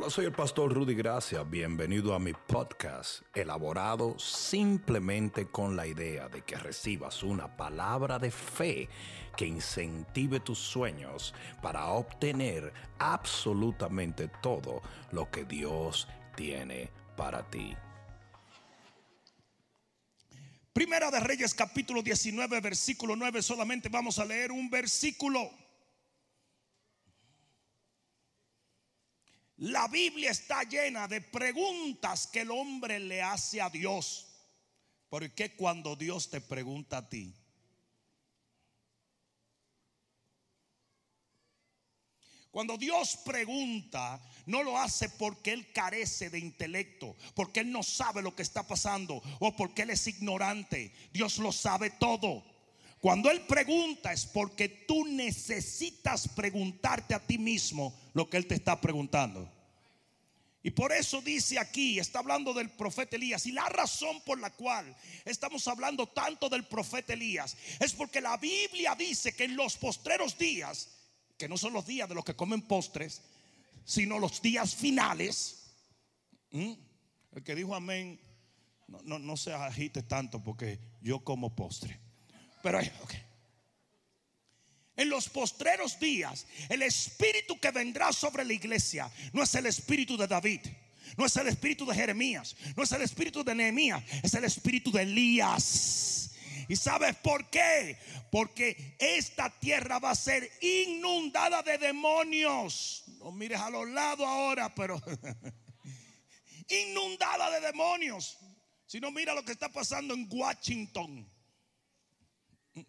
Hola, soy el pastor Rudy Gracia. Bienvenido a mi podcast, elaborado simplemente con la idea de que recibas una palabra de fe que incentive tus sueños para obtener absolutamente todo lo que Dios tiene para ti. Primera de Reyes capítulo 19 versículo 9, solamente vamos a leer un versículo. La Biblia está llena de preguntas que el hombre le hace a Dios. ¿Por qué cuando Dios te pregunta a ti? Cuando Dios pregunta, no lo hace porque Él carece de intelecto, porque Él no sabe lo que está pasando o porque Él es ignorante. Dios lo sabe todo. Cuando Él pregunta es porque tú necesitas preguntarte a ti mismo lo que Él te está preguntando. Y por eso dice aquí, está hablando del profeta Elías. Y la razón por la cual estamos hablando tanto del profeta Elías es porque la Biblia dice que en los postreros días, que no son los días de los que comen postres, sino los días finales. El que dijo amén, no, no, se agite tanto porque yo como postre. Pero, ok. En los postreros días, el espíritu que vendrá sobre la iglesia no es el espíritu de David, no es el espíritu de Jeremías, no es el espíritu de Nehemías, es el espíritu de Elías. ¿Y sabes por qué? Porque esta tierra va a ser inundada de demonios. No mires a los lados ahora, pero inundada de demonios. Si no, mira lo que está pasando en Washington.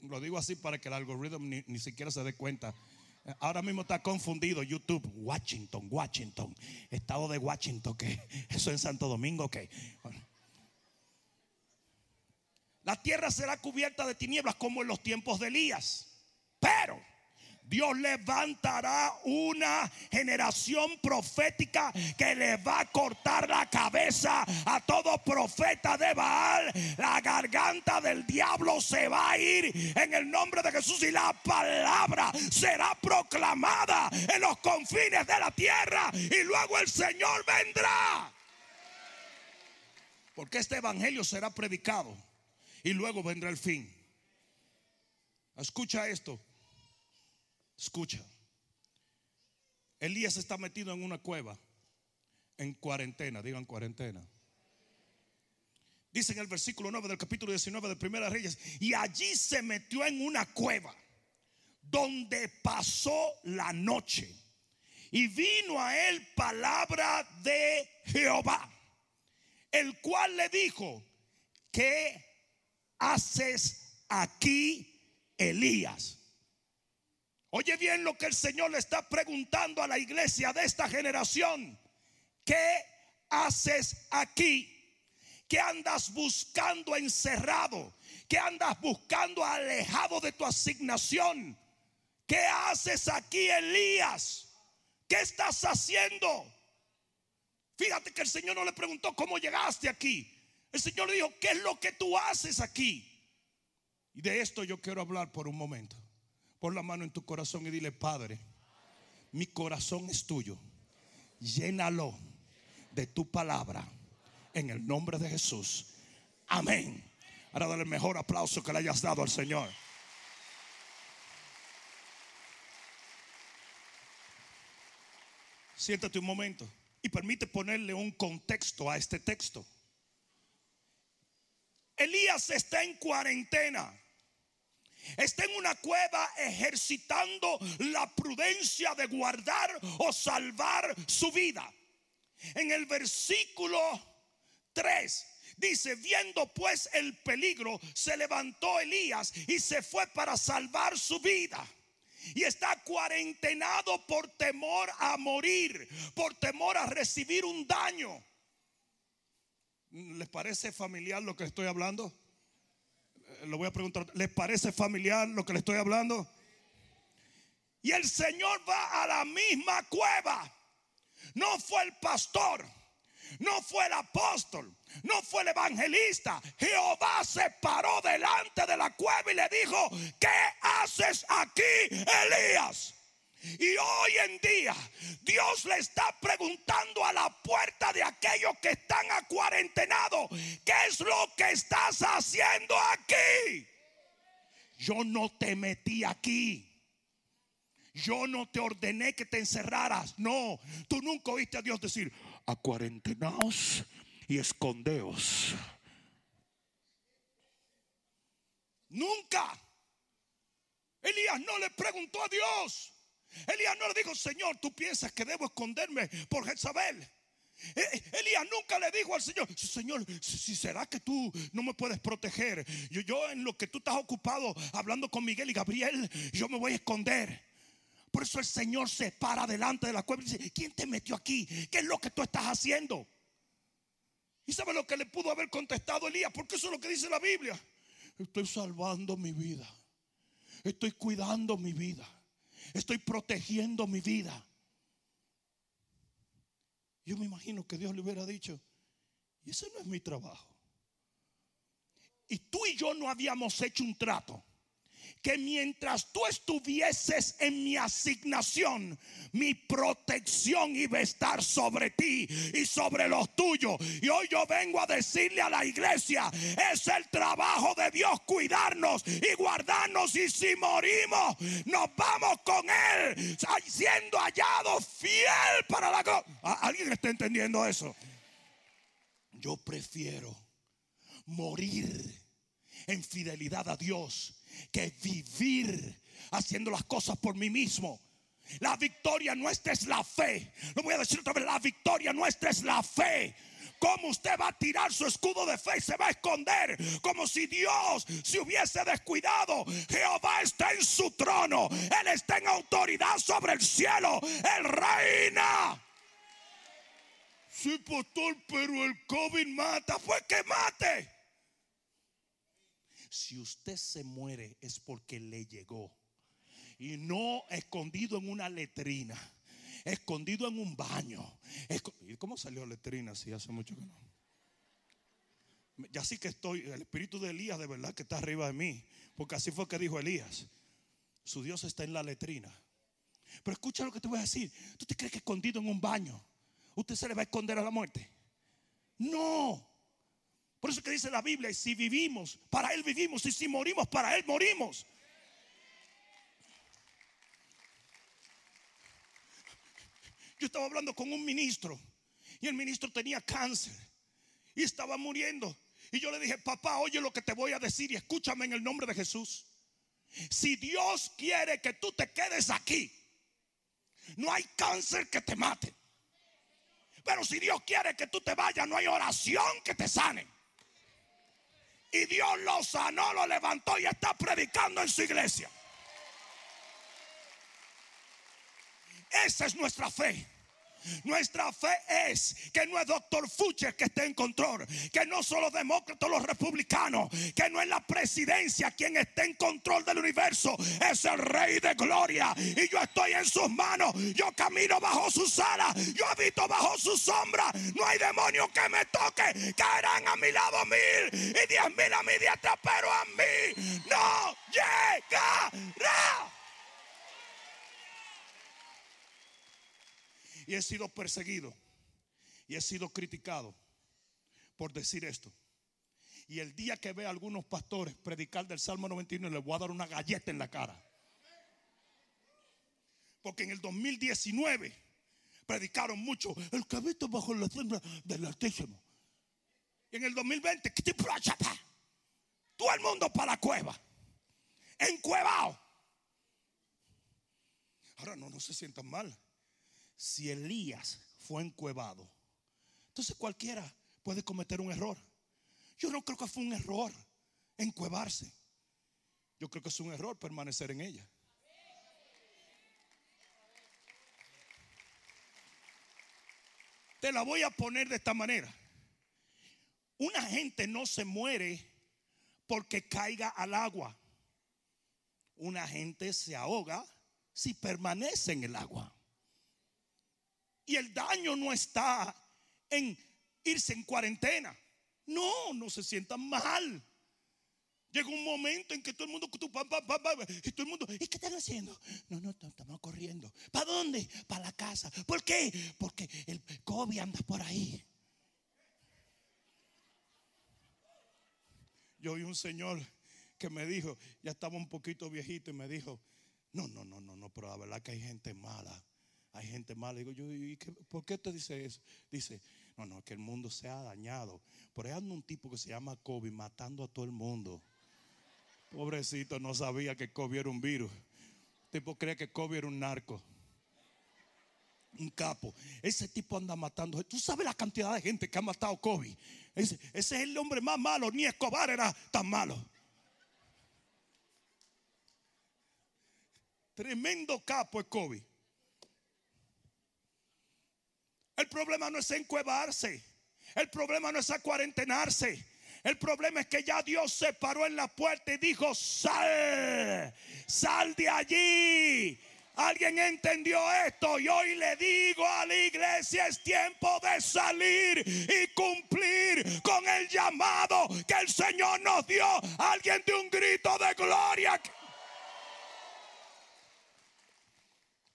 Lo digo así para que el algoritmo ni, siquiera se dé cuenta. Ahora mismo está confundido YouTube. Washington, Washington. Estado de Washington, que eso en Santo Domingo, que. La tierra será cubierta de tinieblas como en los tiempos de Elías. Pero Dios levantará una generación profética que le va a cortar la cabeza a todo profeta de Baal. La garganta del diablo se va a ir en el nombre de Jesús y la palabra será proclamada en los confines de la tierra y luego el Señor vendrá. Porque este evangelio será predicado y luego vendrá el fin. Escucha esto. Escucha. Elías está metido en una cueva, en cuarentena, digan cuarentena. Dice en el versículo 9 del capítulo 19 de Primera Reyes, y allí se metió en una cueva donde pasó la noche. Y vino a él palabra de Jehová, el cual le dijo, ¿qué haces aquí, Elías? Oye bien lo que el Señor le está preguntando a la iglesia de esta generación. ¿Qué haces aquí? ¿Qué andas buscando encerrado? ¿Qué andas buscando alejado de tu asignación? ¿Qué haces aquí, Elías? ¿Qué estás haciendo? Fíjate que el Señor no le preguntó cómo llegaste aquí. El Señor le dijo, ¿qué es lo que tú haces aquí? Y de esto yo quiero hablar por un momento. Pon la mano en tu corazón y dile, Padre, mi corazón es tuyo. Llénalo de tu palabra en el nombre de Jesús. Amén. Ahora dale el mejor aplauso que le hayas dado al Señor. Siéntate un momento y permite ponerle un contexto a este texto. Elías está en cuarentena está en una cueva ejercitando la prudencia de guardar o salvar su vida. En el versículo 3 dice, viendo pues el peligro, se levantó Elías y se fue para salvar su vida. Y está cuarentenado por temor a morir, por temor a recibir un daño. ¿Les parece familiar lo que estoy hablando? Lo voy a preguntar, ¿les parece familiar lo que le estoy hablando? Y el Señor va a la misma cueva. No fue el pastor, no fue el apóstol, no fue el evangelista. Jehová se paró delante de la cueva y le dijo, ¿qué haces aquí, Elías? Y hoy en día Dios le está preguntando a la puerta de aquellos que están acuarentenados, ¿qué es lo que estás haciendo aquí? Yo no te metí aquí. Yo no te ordené que te encerraras. No, tú nunca oíste a Dios decir, acuarentenaos y escondeos. Nunca. Elías no le preguntó a Dios. Elías no le dijo, Señor, tú piensas que debo esconderme por Jezabel. Eh, eh, Elías nunca le dijo al Señor, Señor, si será que tú no me puedes proteger. Yo, yo en lo que tú estás ocupado hablando con Miguel y Gabriel, yo me voy a esconder. Por eso el Señor se para delante de la cueva y dice, ¿quién te metió aquí? ¿Qué es lo que tú estás haciendo? ¿Y sabe lo que le pudo haber contestado Elías? Porque eso es lo que dice la Biblia. Estoy salvando mi vida. Estoy cuidando mi vida. Estoy protegiendo mi vida. Yo me imagino que Dios le hubiera dicho, y ese no es mi trabajo. Y tú y yo no habíamos hecho un trato que mientras tú estuvieses en mi asignación, mi protección iba a estar sobre ti y sobre los tuyos. Y hoy yo vengo a decirle a la iglesia, es el trabajo de Dios cuidarnos y guardarnos y si morimos, nos vamos con Él, siendo hallados fiel para la... ¿Alguien está entendiendo eso? Yo prefiero morir en fidelidad a Dios que vivir haciendo las cosas por mí mismo. La victoria nuestra es la fe. Lo voy a decir otra vez, la victoria nuestra es la fe. ¿Cómo usted va a tirar su escudo de fe y se va a esconder? Como si Dios se hubiese descuidado. Jehová está en su trono. Él está en autoridad sobre el cielo. Él reina. Sí, pastor, pero el COVID mata. Fue que mate. Si usted se muere es porque le llegó. Y no escondido en una letrina. Escondido en un baño. ¿Y cómo salió letrina si hace mucho que no? Ya sí que estoy, el espíritu de Elías de verdad que está arriba de mí. Porque así fue que dijo Elías. Su Dios está en la letrina. Pero escucha lo que te voy a decir. ¿Tú te crees que escondido en un baño usted se le va a esconder a la muerte? No. Por eso que dice la Biblia, si vivimos, para Él vivimos, y si morimos, para Él morimos. Yo estaba hablando con un ministro y el ministro tenía cáncer y estaba muriendo. Y yo le dije, papá, oye lo que te voy a decir y escúchame en el nombre de Jesús. Si Dios quiere que tú te quedes aquí, no hay cáncer que te mate. Pero si Dios quiere que tú te vayas, no hay oración que te sane. Y Dios lo sanó, lo levantó y está predicando en su iglesia. Esa es nuestra fe. Nuestra fe es que no es doctor Fucher que esté en control, que no son los demócratas, los republicanos, que no es la presidencia quien esté en control del universo, es el rey de gloria. Y yo estoy en sus manos, yo camino bajo sus alas, yo habito bajo su sombra. No hay demonio que me toque, caerán a mi lado mil y diez mil a mi diestra, pero a mí no llegará. Y he sido perseguido. Y he sido criticado por decir esto. Y el día que vea a algunos pastores predicar del Salmo 91, les voy a dar una galleta en la cara. Porque en el 2019 predicaron mucho el cabito bajo la sombra del Altísimo. Y en el 2020, todo el mundo para la cueva. Encuevado. Ahora no, no se sientan mal si Elías fue encuevado, entonces cualquiera puede cometer un error. Yo no creo que fue un error encuevarse. Yo creo que es un error permanecer en ella. Te la voy a poner de esta manera. Una gente no se muere porque caiga al agua. Una gente se ahoga si permanece en el agua. Y el daño no está en irse en cuarentena. No, no se sientan mal. Llega un momento en que todo el mundo, y todo el mundo, ¿y qué están haciendo? No, no, estamos corriendo. ¿Para dónde? Para la casa. ¿Por qué? Porque el COVID anda por ahí. Yo vi un señor que me dijo, ya estaba un poquito viejito y me dijo, no, no, no, no, no, pero la verdad que hay gente mala. Hay gente mala. Digo yo, ¿y qué, ¿por qué te dice eso? Dice, no, no, que el mundo se ha dañado. Por ahí anda un tipo que se llama COVID matando a todo el mundo. Pobrecito, no sabía que COVID era un virus. El tipo cree que COVID era un narco. Un capo. Ese tipo anda matando. Tú sabes la cantidad de gente que ha matado COVID. Ese, es el hombre más malo. Ni Escobar era tan malo. Tremendo capo es COVID. El problema no es encuevarse. El problema no es acuarentenarse. El problema es que ya Dios se paró en la puerta y dijo, sal, sal de allí. Alguien entendió esto y hoy le digo a la iglesia es tiempo de salir y cumplir con el llamado que el Señor nos dio. Alguien de un grito de gloria.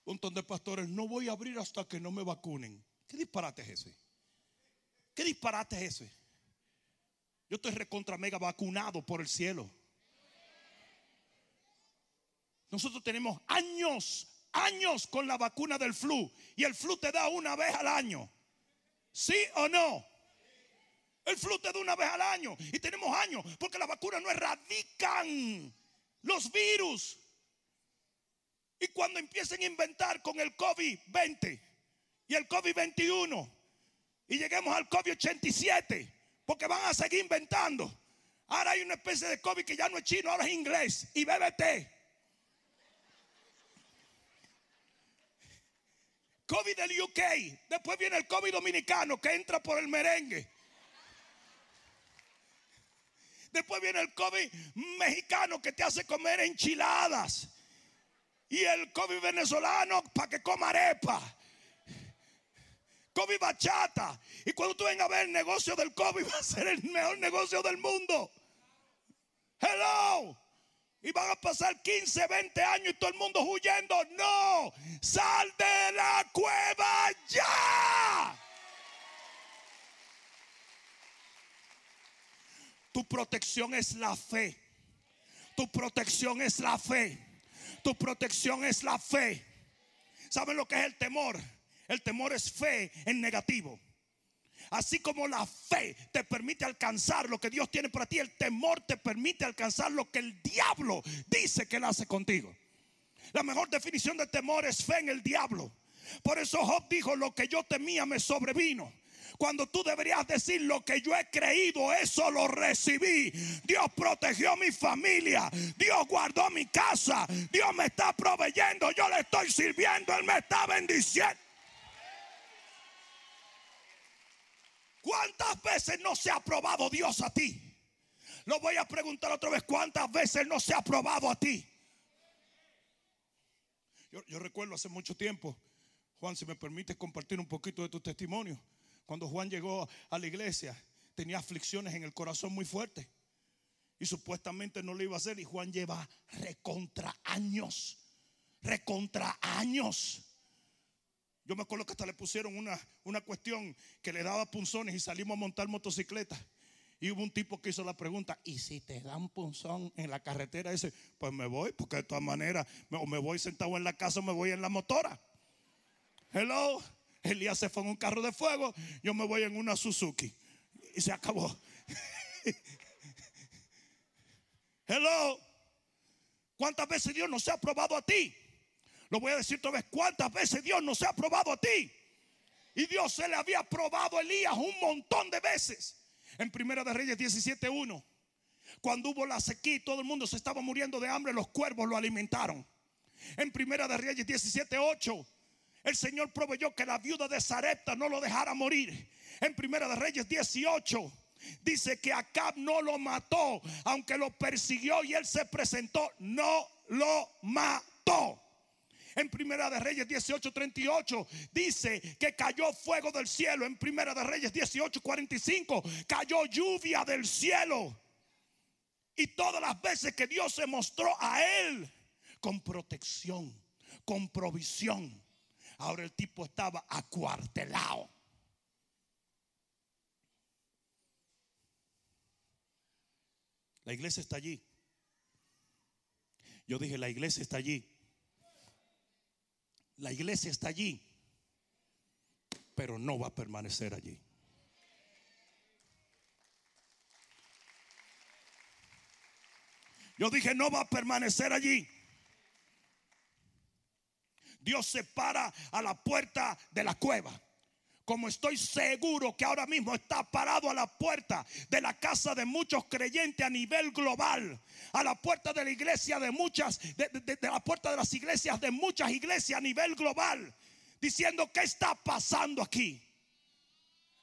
Un montón de pastores, no voy a abrir hasta que no me vacunen. ¿Qué disparate es ese? ¿Qué disparate es ese? Yo estoy recontra mega vacunado por el cielo. Nosotros tenemos años, años con la vacuna del flu. Y el flu te da una vez al año. ¿Sí o no? El flu te da una vez al año. Y tenemos años porque las vacunas no erradican los virus. Y cuando empiecen a inventar con el COVID-20 y el COVID-21 y lleguemos al COVID-87, porque van a seguir inventando. Ahora hay una especie de COVID que ya no es chino, ahora es inglés y BBT. COVID del UK. Después viene el COVID dominicano que entra por el merengue. Después viene el COVID mexicano que te hace comer enchiladas. Y el COVID venezolano para que coma arepa. COVID bachata. Y cuando tú vengas a ver el negocio del COVID, va a ser el mejor negocio del mundo. Hello. Y van a pasar 15, 20 años y todo el mundo huyendo. No, sal de la cueva ya. Tu protección es la fe. Tu protección es la fe. Tu protección es la fe. ¿Saben lo que es el temor? El temor es fe en negativo. Así como la fe te permite alcanzar lo que Dios tiene para ti, el temor te permite alcanzar lo que el diablo dice que él hace contigo. La mejor definición de temor es fe en el diablo. Por eso Job dijo, lo que yo temía me sobrevino. Cuando tú deberías decir lo que yo he creído, eso lo recibí. Dios protegió mi familia. Dios guardó mi casa. Dios me está proveyendo. Yo le estoy sirviendo. Él me está bendiciendo. ¿Cuántas veces no se ha probado Dios a ti? Lo voy a preguntar otra vez. ¿Cuántas veces no se ha probado a ti? Yo, recuerdo hace mucho tiempo, Juan, si me permites compartir un poquito de tu testimonio. Cuando Juan llegó a la iglesia, tenía aflicciones en el corazón muy fuertes. Y supuestamente no lo iba a hacer. Y Juan lleva recontra años. Recontra años yo me acuerdo que hasta le pusieron una, una cuestión que le daba punzones y salimos a montar motocicleta. Y hubo un tipo que hizo la pregunta, ¿y si te dan punzón en la carretera? Dice, pues me voy, porque de todas maneras, o me voy sentado en la casa o me voy en la motora. Hello, Elías se fue en un carro de fuego, yo me voy en una Suzuki. Y se acabó. Hello, ¿cuántas veces Dios nos ha probado a ti? Lo voy a decir otra vez, ¿cuántas veces Dios nos ha probado a ti? Y Dios se le había probado a Elías un montón de veces. En Primera de Reyes 17.1, cuando hubo la sequía y todo el mundo se estaba muriendo de hambre, los cuervos lo alimentaron. En Primera de Reyes 17.8, el Señor proveyó que la viuda de Sarepta no lo dejara morir. En Primera de Reyes 18, dice que Acab no lo mató, aunque lo persiguió y él se presentó, no lo mató en Primera de Reyes 18:38 dice que cayó fuego del cielo. En Primera de Reyes 18:45 cayó lluvia del cielo. Y todas las veces que Dios se mostró a él con protección, con provisión. Ahora el tipo estaba acuartelado. La iglesia está allí. Yo dije, la iglesia está allí. La iglesia está allí, pero no va a permanecer allí. Yo dije, no va a permanecer allí. Dios se para a la puerta de la cueva. Como estoy seguro que ahora mismo está parado a la puerta de la casa de muchos creyentes a nivel global, a la puerta de la iglesia de muchas, de, la puerta de las iglesias de muchas iglesias a nivel global, diciendo qué está pasando aquí.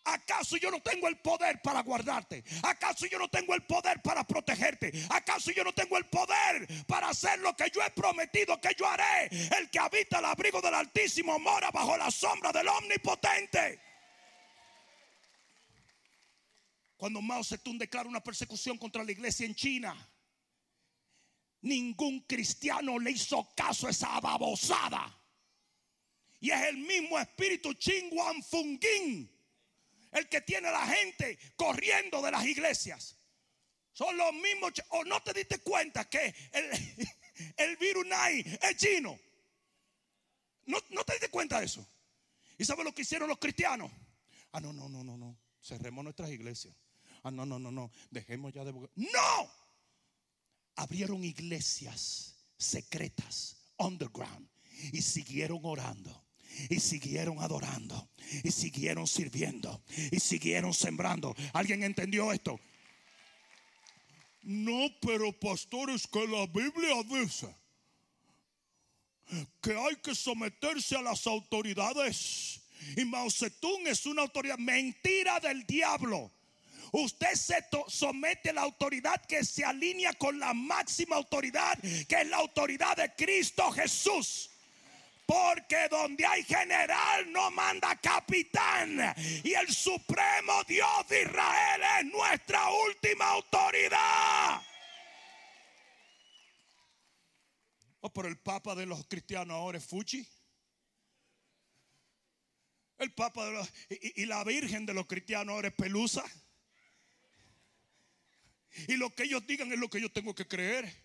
¿Acaso yo no tengo el poder para guardarte? ¿Acaso yo no tengo el poder para protegerte? ¿Acaso yo no tengo el poder para hacer lo que yo he prometido que yo haré? El que habita el abrigo del Altísimo mora bajo la sombra del Omnipotente. Cuando Mao Zedong declara una persecución contra la iglesia en China, ningún cristiano le hizo caso a esa babosada. Y es el mismo espíritu Chingwan Fungin el que tiene a la gente corriendo de las iglesias. Son los mismos. O no te diste cuenta que el, virus Nai es chino. No, no te diste cuenta de eso. ¿Y sabes lo que hicieron los cristianos? Ah, no, no, no, no, no. Cerremos nuestras iglesias. Ah, no, no, no, no. Dejemos ya de. ¡No! Abrieron iglesias secretas, underground, y siguieron orando y siguieron adorando. Y siguieron sirviendo. Y siguieron sembrando. ¿Alguien entendió esto? No, pero pastores, que la Biblia dice que hay que someterse a las autoridades. Y Mao Zedong es una autoridad. Mentira del diablo. Usted se somete a la autoridad que se alinea con la máxima autoridad, que es la autoridad de Cristo Jesús. Porque donde hay general no manda capitán. Y el supremo Dios de Israel es nuestra última autoridad. Oh, pero el papa de los cristianos ahora es Fuchi. El papa de los, y, y la virgen de los cristianos ahora es Pelusa. Y lo que ellos digan es lo que yo tengo que creer.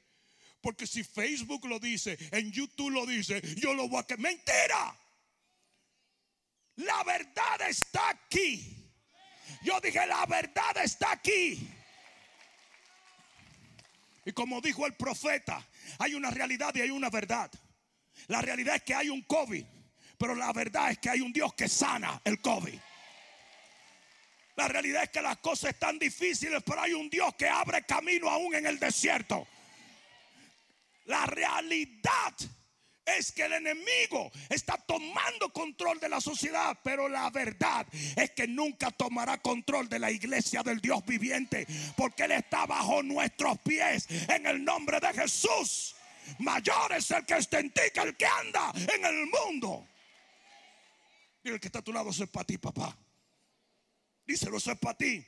Porque si Facebook lo dice, en YouTube lo dice, yo lo voy a que mentira. La verdad está aquí. Yo dije, la verdad está aquí. Y como dijo el profeta, hay una realidad y hay una verdad. La realidad es que hay un COVID, pero la verdad es que hay un Dios que sana el COVID. La realidad es que las cosas están difíciles, pero hay un Dios que abre camino aún en el desierto. La realidad es que el enemigo está tomando control de la sociedad, pero la verdad es que nunca tomará control de la iglesia del Dios viviente, porque Él está bajo nuestros pies en el nombre de Jesús. Mayor es el que está en ti que el que anda en el mundo. Dile el que está a tu lado, eso es para ti, papá. Díselo, eso es para ti.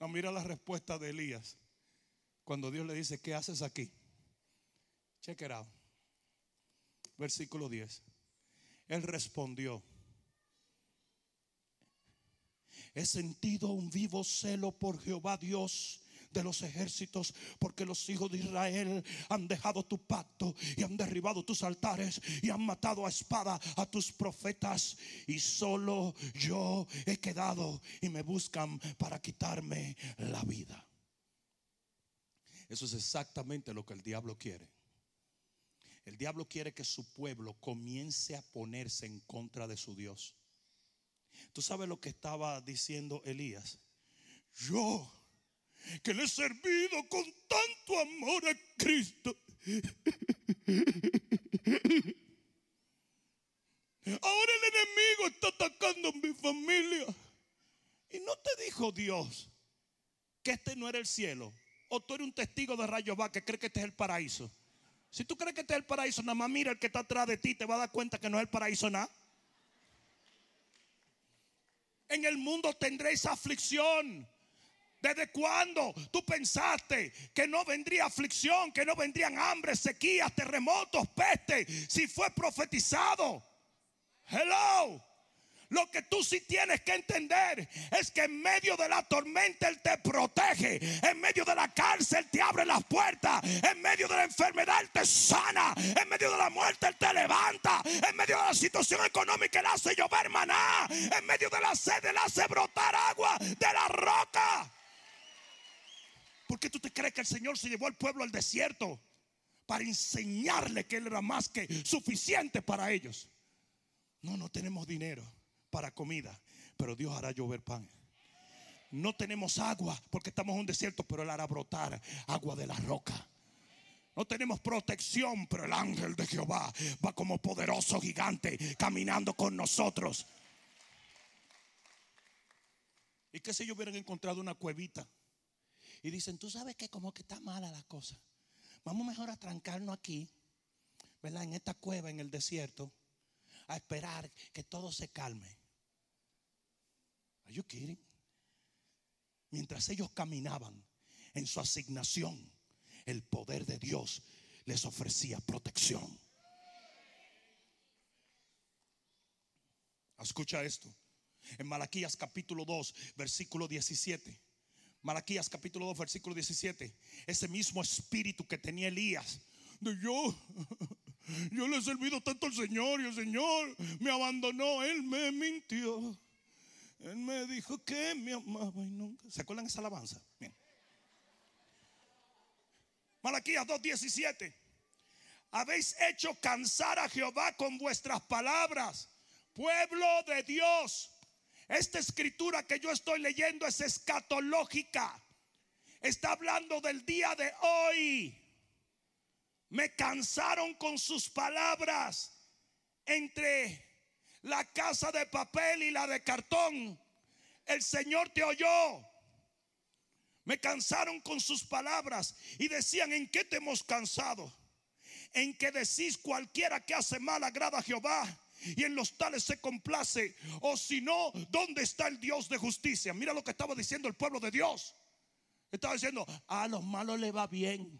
No, mira la respuesta de Elías. Cuando Dios le dice, ¿qué haces aquí? Check it out. Versículo 10. Él respondió, he sentido un vivo celo por Jehová Dios de los ejércitos, porque los hijos de Israel han dejado tu pacto y han derribado tus altares y han matado a espada a tus profetas y solo yo he quedado y me buscan para quitarme la vida. Eso es exactamente lo que el diablo quiere. El diablo quiere que su pueblo comience a ponerse en contra de su Dios. ¿Tú sabes lo que estaba diciendo Elías? Yo, que le he servido con tanto amor a Cristo. Ahora el enemigo está atacando a mi familia. Y no te dijo Dios que este no era el cielo, o tú eres un testigo de rayo va que cree que este es el paraíso. Si tú crees que este es el paraíso, nada más mira el que está atrás de ti, te va a dar cuenta que no es el paraíso nada. En el mundo tendréis aflicción. ¿Desde cuándo tú pensaste que no vendría aflicción, que no vendrían hambre, sequías, terremotos, peste, si fue profetizado? Hello. Lo que tú sí tienes que entender es que en medio de la tormenta Él te protege. En medio de la cárcel te abre las puertas. En medio de la enfermedad Él te sana. En medio de la muerte Él te levanta. En medio de la situación económica Él hace llover maná. En medio de la sed Él hace brotar agua de la roca. ¿Por qué tú te crees que el Señor se llevó al pueblo al desierto? Para enseñarle que Él era más que suficiente para ellos. No, no tenemos dinero para comida, pero Dios hará llover pan. No tenemos agua porque estamos en un desierto, pero Él hará brotar agua de la roca. No tenemos protección, pero el ángel de Jehová va como poderoso gigante caminando con nosotros. ¿Y qué si yo hubieran encontrado una cuevita? Y dicen, tú sabes que como que está mala la cosa. Vamos mejor a trancarnos aquí, ¿verdad? En esta cueva, en el desierto, a esperar que todo se calme. Are you? Mientras ellos caminaban en su asignación, el poder de Dios les ofrecía protección. Escucha esto. En Malaquías capítulo 2, versículo 17. Malaquías capítulo 2, versículo 17. Ese mismo espíritu que tenía Elías. De yo, yo le he servido tanto al Señor y el Señor me abandonó. Él me mintió. Él me dijo que me amaba y nunca. ¿Se acuerdan esa alabanza? Bien. Malaquías 2:17. Habéis hecho cansar a Jehová con vuestras palabras, pueblo de Dios. Esta escritura que yo estoy leyendo es escatológica. Está hablando del día de hoy. Me cansaron con sus palabras entre la casa de papel y la de cartón. El Señor te oyó. Me cansaron con sus palabras y decían, ¿en qué te hemos cansado? En que decís cualquiera que hace mal agrada a Jehová y en los tales se complace. O si no, ¿dónde está el Dios de justicia? Mira lo que estaba diciendo el pueblo de Dios. Estaba diciendo, a los malos le va bien.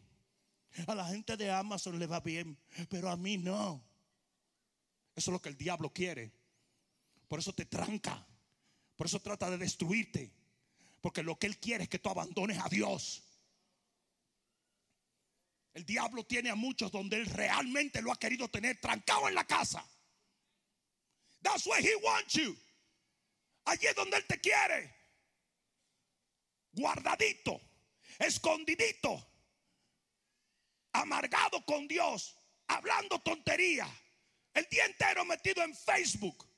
A la gente de Amazon le va bien, pero a mí no. Eso es lo que el diablo quiere. Por eso te tranca. Por eso trata de destruirte. Porque lo que él quiere es que tú abandones a Dios. El diablo tiene a muchos donde él realmente lo ha querido tener trancado en la casa. That's where he wants you. Allí es donde él te quiere. Guardadito, escondidito, amargado con Dios, hablando tontería el día entero metido en Facebook.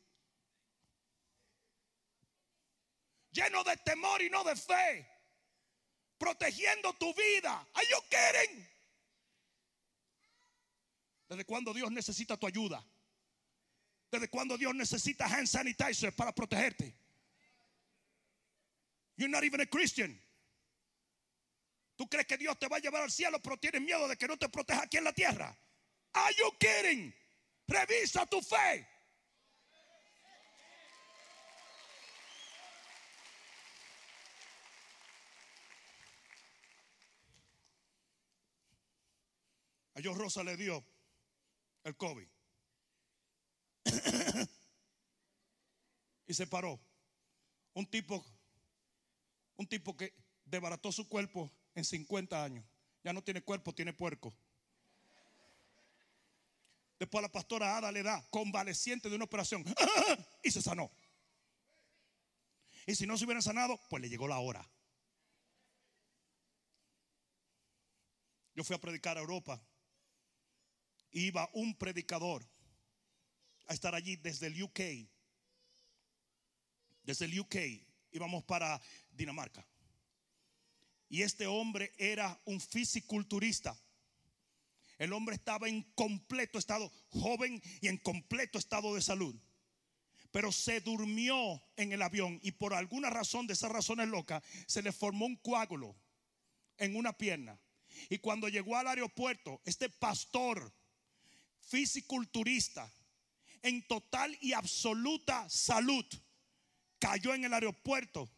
Lleno de temor y no de fe. Protegiendo tu vida. Are you kidding? ¿Desde cuándo Dios necesita tu ayuda? ¿Desde cuándo Dios necesita hand sanitizer para protegerte? You're not even a Christian. ¿Tú crees que Dios te va a llevar al cielo, pero tienes miedo de que no te proteja aquí en la tierra? Are you kidding? Revisa tu fe. A Dios Rosa le dio el COVID. y se paró. Un tipo, un tipo que desbarató su cuerpo en 50 años. Ya no tiene cuerpo, tiene puerco. Después la pastora Ada le da convaleciente de una operación y se sanó. Y si no se hubiera sanado, pues le llegó la hora. Yo fui a predicar a Europa. Iba un predicador a estar allí desde el UK. Desde el UK íbamos para Dinamarca. Y este hombre era un fisiculturista. El hombre estaba en completo estado, joven y en completo estado de salud. Pero se durmió en el avión y por alguna razón de esas razones locas se le formó un coágulo en una pierna. Y cuando llegó al aeropuerto, este pastor fisiculturista en total y absoluta salud cayó en el aeropuerto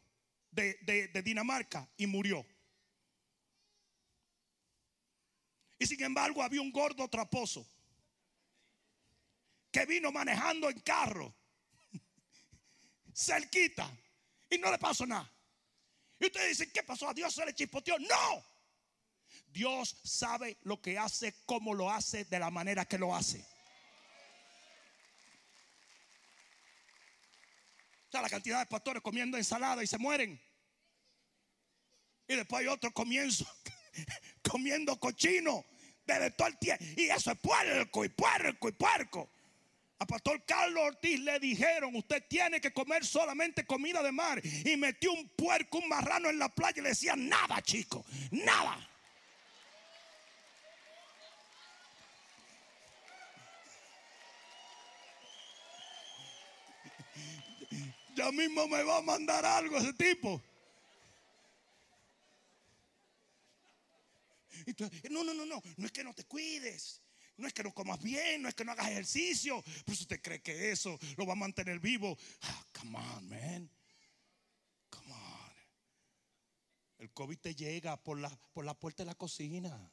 de, de- Dinamarca y murió. Y sin embargo había un gordo traposo que vino manejando en carro cerquita y no le pasó nada. Y ustedes dicen, ¿qué pasó? ¿A Dios se le chispoteó? No. Dios sabe lo que hace, cómo lo hace, de la manera que lo hace. O sea, la cantidad de pastores comiendo ensalada y se mueren. Y después hay otro comienzo comiendo cochino desde todo el tiempo. Y eso es puerco y puerco y puerco. A Pastor Carlos Ortiz le dijeron, usted tiene que comer solamente comida de mar. Y metió un puerco, un marrano en la playa y le decía, nada chico, nada. Ya mismo me va a mandar algo ese tipo. Y tú, no, no, no, no, no es que no te cuides. No es que no comas bien, no es que no hagas ejercicio. Pero si usted cree que eso lo va a mantener vivo. Ah, come on, man. Come on. El COVID te llega por la, por la puerta de la cocina.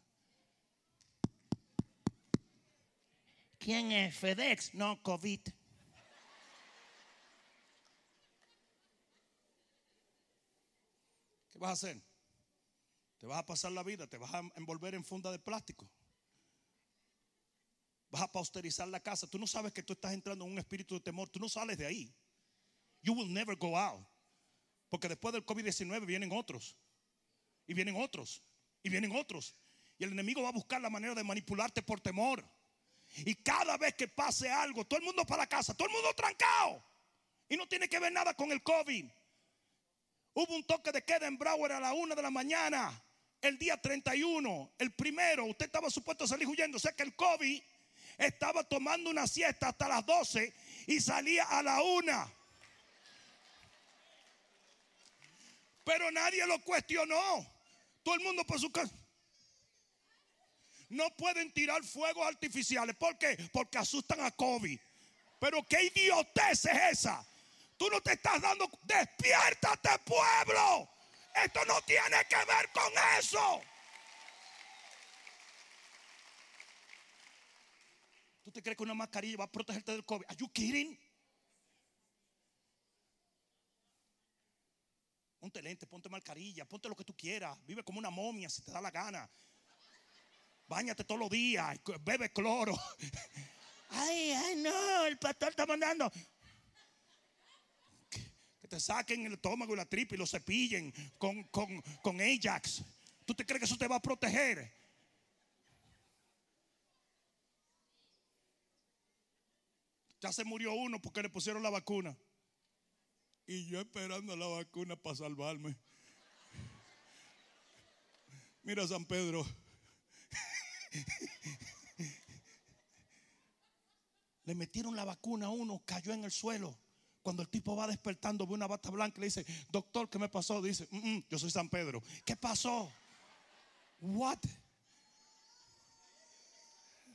¿Quién es FedEx? No, COVID. ¿Qué vas a hacer? Te vas a pasar la vida, te vas a envolver en funda de plástico. Vas a pausterizar la casa. Tú no sabes que tú estás entrando en un espíritu de temor. Tú no sales de ahí. You will never go out. Porque después del COVID-19 vienen otros. Y vienen otros. Y vienen otros. Y el enemigo va a buscar la manera de manipularte por temor. Y cada vez que pase algo, todo el mundo para la casa, todo el mundo trancado. Y no tiene que ver nada con el COVID. Hubo un toque de queda en Broward a la una de la mañana. El día 31, el primero, usted estaba supuesto a salir huyendo. O sea que el COVID estaba tomando una siesta hasta las 12 y salía a la una. Pero nadie lo cuestionó. Todo el mundo por su casa. No pueden tirar fuegos artificiales. ¿Por qué? Porque asustan a COVID. Pero qué idiotez es esa. Tú no te estás dando. Despiértate, pueblo. Esto no tiene que ver con eso. ¿Tú te crees que una mascarilla va a protegerte del COVID? ¿Are you kidding? Ponte lente, ponte mascarilla, ponte lo que tú quieras. Vive como una momia si te da la gana. Báñate todos los días, bebe cloro. Ay, ay, no, el pastor está mandando. Te saquen el estómago y la tripa y lo cepillen con, con, con Ajax. ¿Tú te crees que eso te va a proteger? Ya se murió uno porque le pusieron la vacuna. Y yo esperando la vacuna para salvarme. Mira San Pedro. Le metieron la vacuna a uno, cayó en el suelo. Cuando el tipo va despertando, ve una bata blanca y le dice, doctor, ¿qué me pasó? Dice, "Mm, mm, yo soy San Pedro. ¿Qué pasó? What?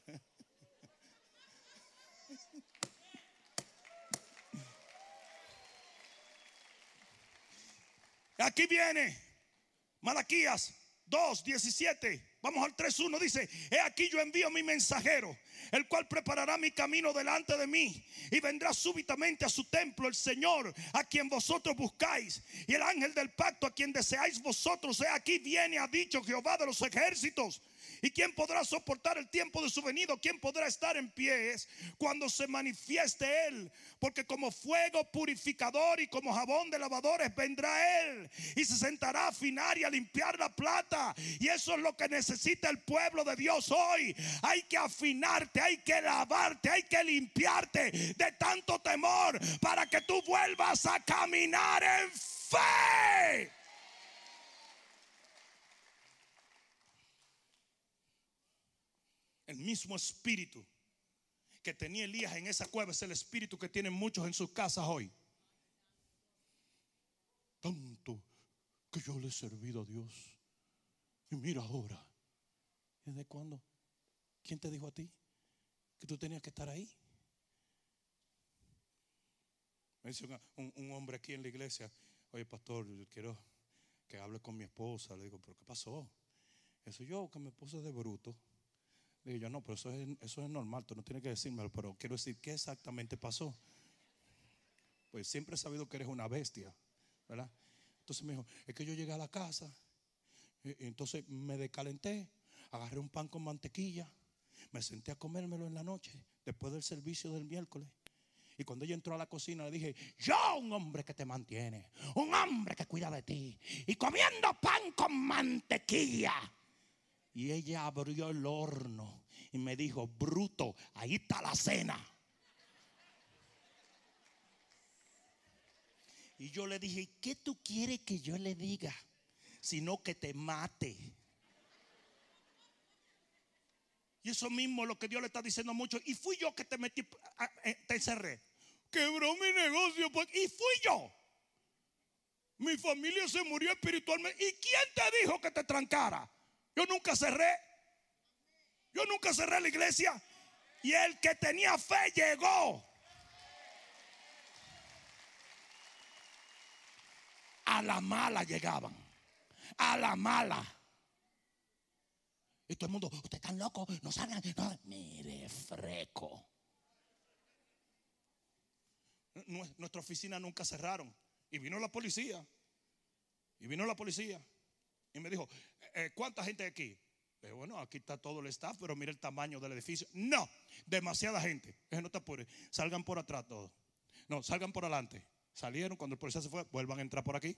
Aquí viene Malaquías 2, 17. Vamos al 3.1. Dice, he aquí yo envío mi mensajero, el cual preparará mi camino delante de mí. Y vendrá súbitamente a su templo el Señor, a quien vosotros buscáis. Y el ángel del pacto, a quien deseáis vosotros. He aquí viene, ha dicho Jehová de los ejércitos. ¿Y quién podrá soportar el tiempo de su venido? ¿Quién podrá estar en pies cuando se manifieste Él? Porque como fuego purificador y como jabón de lavadores vendrá Él y se sentará a afinar y a limpiar la plata. Y eso es lo que necesita el pueblo de Dios hoy. Hay que afinarte, hay que lavarte, hay que limpiarte de tanto temor para que tú vuelvas a caminar en fe. El mismo espíritu que tenía Elías en esa cueva es el espíritu que tienen muchos en sus casas hoy. Tanto que yo le he servido a Dios. Y mira ahora. ¿Desde cuándo? ¿Quién te dijo a ti que tú tenías que estar ahí? Me dice un, hombre aquí en la iglesia, oye pastor, yo quiero que hable con mi esposa. Le digo, pero ¿qué pasó? Eso yo, que mi esposa es de bruto. Le digo yo, no, pero eso es, eso es normal, tú no tienes que decírmelo, pero quiero decir, ¿qué exactamente pasó? Pues siempre he sabido que eres una bestia, ¿verdad? Entonces me dijo, es que yo llegué a la casa, entonces me decalenté, agarré un pan con mantequilla, me senté a comérmelo en la noche, después del servicio del miércoles. Y cuando ella entró a la cocina le dije, yo un hombre que te mantiene, un hombre que cuida de ti, y comiendo pan con mantequilla. Y ella abrió el horno y me dijo, bruto, ahí está la cena. Y yo le dije, ¿qué tú quieres que yo le diga? Sino que te mate. Y eso mismo es lo que Dios le está diciendo mucho. Y fui yo que te metí, eh, te encerré. Quebró mi negocio. Pues, y fui yo. Mi familia se murió espiritualmente. ¿Y quién te dijo que te trancara? Yo nunca cerré. Yo nunca cerré la iglesia. Y el que tenía fe llegó. A la mala llegaban. A la mala. Y todo el mundo, usted está loco, no salgan. Mire, freco. Nuestra oficina nunca cerraron. Y vino la policía. Y vino la policía. Y me dijo, eh, ¿cuánta gente hay aquí? bueno, aquí está todo el staff, pero mira el tamaño del edificio. No, demasiada gente. no te apures. Salgan por atrás todos. No, salgan por adelante. Salieron, cuando el policía se fue, vuelvan a entrar por aquí.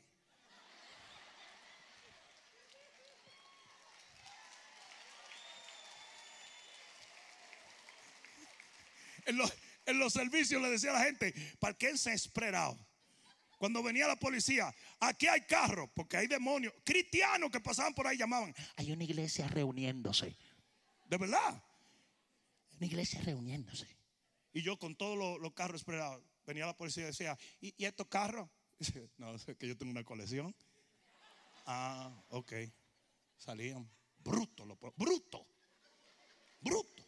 En los, servicios le decía a la gente, parquense esperado. Cuando venía la policía, aquí hay carros, porque hay demonios. Cristianos que pasaban por ahí llamaban. Hay una iglesia reuniéndose. ¿De verdad? Una iglesia reuniéndose. Y yo con todos los, carros esperados, venía la policía y decía, ¿y, estos carros? no, es que yo tengo una colección. Ah, ok. Salían. Bruto, bruto. Bruto.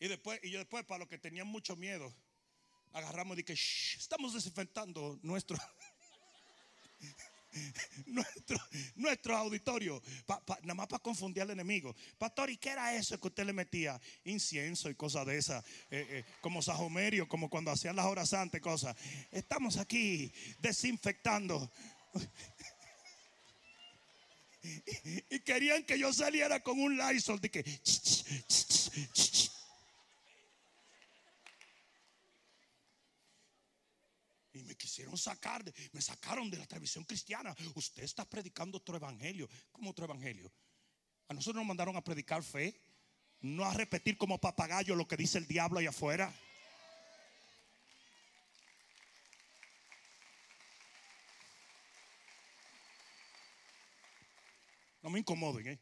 Y después, y yo después, para los que tenían mucho miedo, agarramos y dije, estamos desinfectando nuestro, nuestro, nuestro auditorio, nada más para confundir al enemigo. Pastor, ¿y qué era eso que usted le metía? Incienso y cosas de esas, eh, eh, como sajomerio, como cuando hacían las horas antes, cosas. Estamos aquí desinfectando. y, querían que yo saliera con un Lysol de que y me quisieron sacar, me sacaron de la televisión cristiana. Usted está predicando otro evangelio. ¿Cómo otro evangelio? A nosotros nos mandaron a predicar fe, no a repetir como papagayo lo que dice el diablo allá afuera. No me incomoden, ¿eh?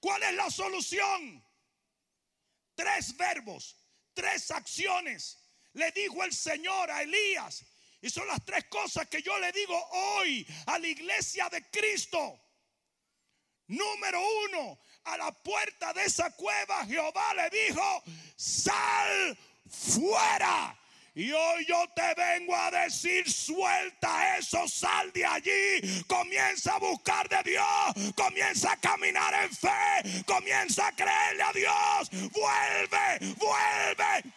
¿Cuál es la solución? Tres verbos, tres acciones le dijo el Señor a Elías. Y son las tres cosas que yo le digo hoy a la iglesia de Cristo. Número uno, a la puerta de esa cueva Jehová le dijo, sal fuera. Y hoy yo te vengo a decir, suelta eso, sal de allí, comienza a buscar de Dios, comienza a caminar en fe, comienza a creerle a Dios, vuelve, vuelve.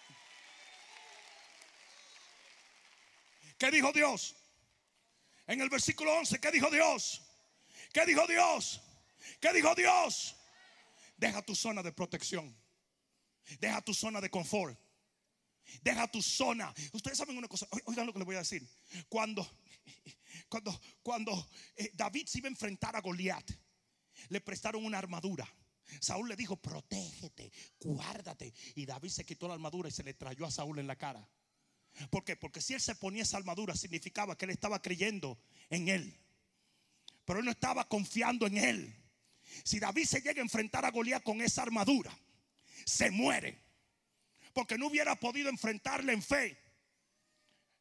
¿Qué dijo Dios? En el versículo 11, ¿qué dijo Dios? ¿Qué dijo Dios? ¿Qué dijo Dios? Deja tu zona de protección. Deja tu zona de confort. Deja tu zona. Ustedes saben una cosa. Oigan lo que les voy a decir. Cuando, cuando, cuando eh, David se iba a enfrentar a Goliat, le prestaron una armadura. Saúl le dijo, protégete, guárdate. Y David se quitó la armadura y se le trayó a Saúl en la cara. ¿Por qué? Porque si él se ponía esa armadura significaba que él estaba creyendo en él. Pero él no estaba confiando en él. Si David se llega a enfrentar a Goliat con esa armadura, se muere. Porque no hubiera podido enfrentarle en fe.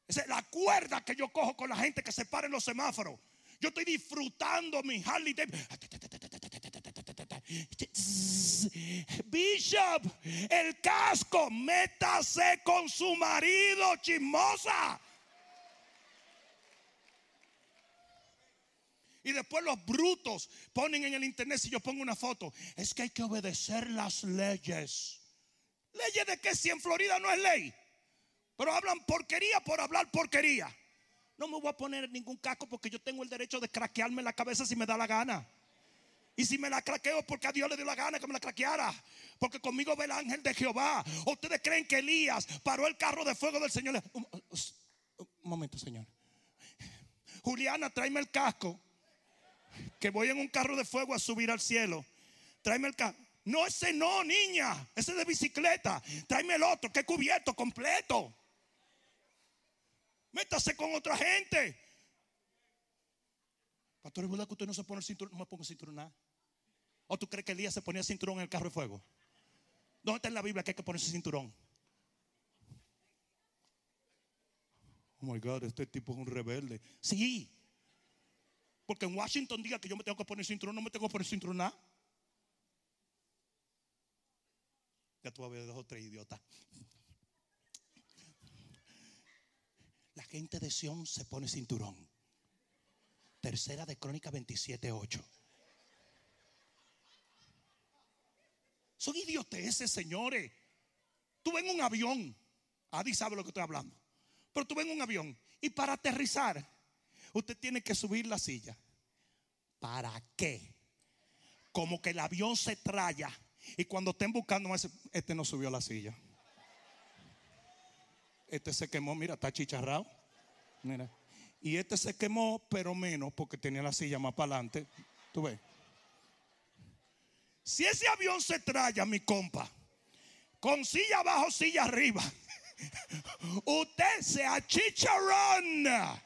Esa es la cuerda que yo cojo con la gente que se para en los semáforos. Yo estoy disfrutando mi Harley. Bishop, el casco, métase con su marido, chismosa. Y después los brutos ponen en el internet, si yo pongo una foto, es que hay que obedecer las leyes. ¿Leyes de que si en Florida no es ley? Pero hablan porquería por hablar porquería. No me voy a poner ningún casco porque yo tengo el derecho de craquearme la cabeza si me da la gana. Y si me la craqueo porque a Dios le dio la gana que me la craqueara. Porque conmigo ve el ángel de Jehová. ¿Ustedes creen que Elías paró el carro de fuego del Señor? Un, momento, Señor. Juliana, tráeme el casco que voy en un carro de fuego a subir al cielo. Tráeme el carro. No, ese no, niña. Ese de bicicleta. Tráeme el otro, que cubierto, completo. Métase con otra gente. Pastor, ¿es verdad que usted no se pone el cinturón? No me pongo el cinturón nada. ¿O tú crees que Elías se ponía cinturón en el carro de fuego? ¿Dónde está en la Biblia que hay que ponerse cinturón? Oh my God, este tipo es un rebelde. Sí, porque en Washington diga que yo me tengo que poner cinturón, no me tengo que poner cinturón nada. Ya tú vas a ver dos o tres idiotas. La gente de Sion se pone cinturón. Tercera de Crónica 27.8. Son idioteces, señores. Tú ven un avión. Adi sabe lo que estoy hablando. Pero tú ven un avión. Y para aterrizar, usted tiene que subir la silla. ¿Para qué? Como que el avión se traya y cuando estén buscando, este no subió la silla. Este se quemó, mira, está chicharrado. Mira. Y este se quemó, pero menos porque tenía la silla más para adelante. Tú ves. Si ese avión se traya, mi compa, con silla abajo, silla arriba, usted se achicharrona.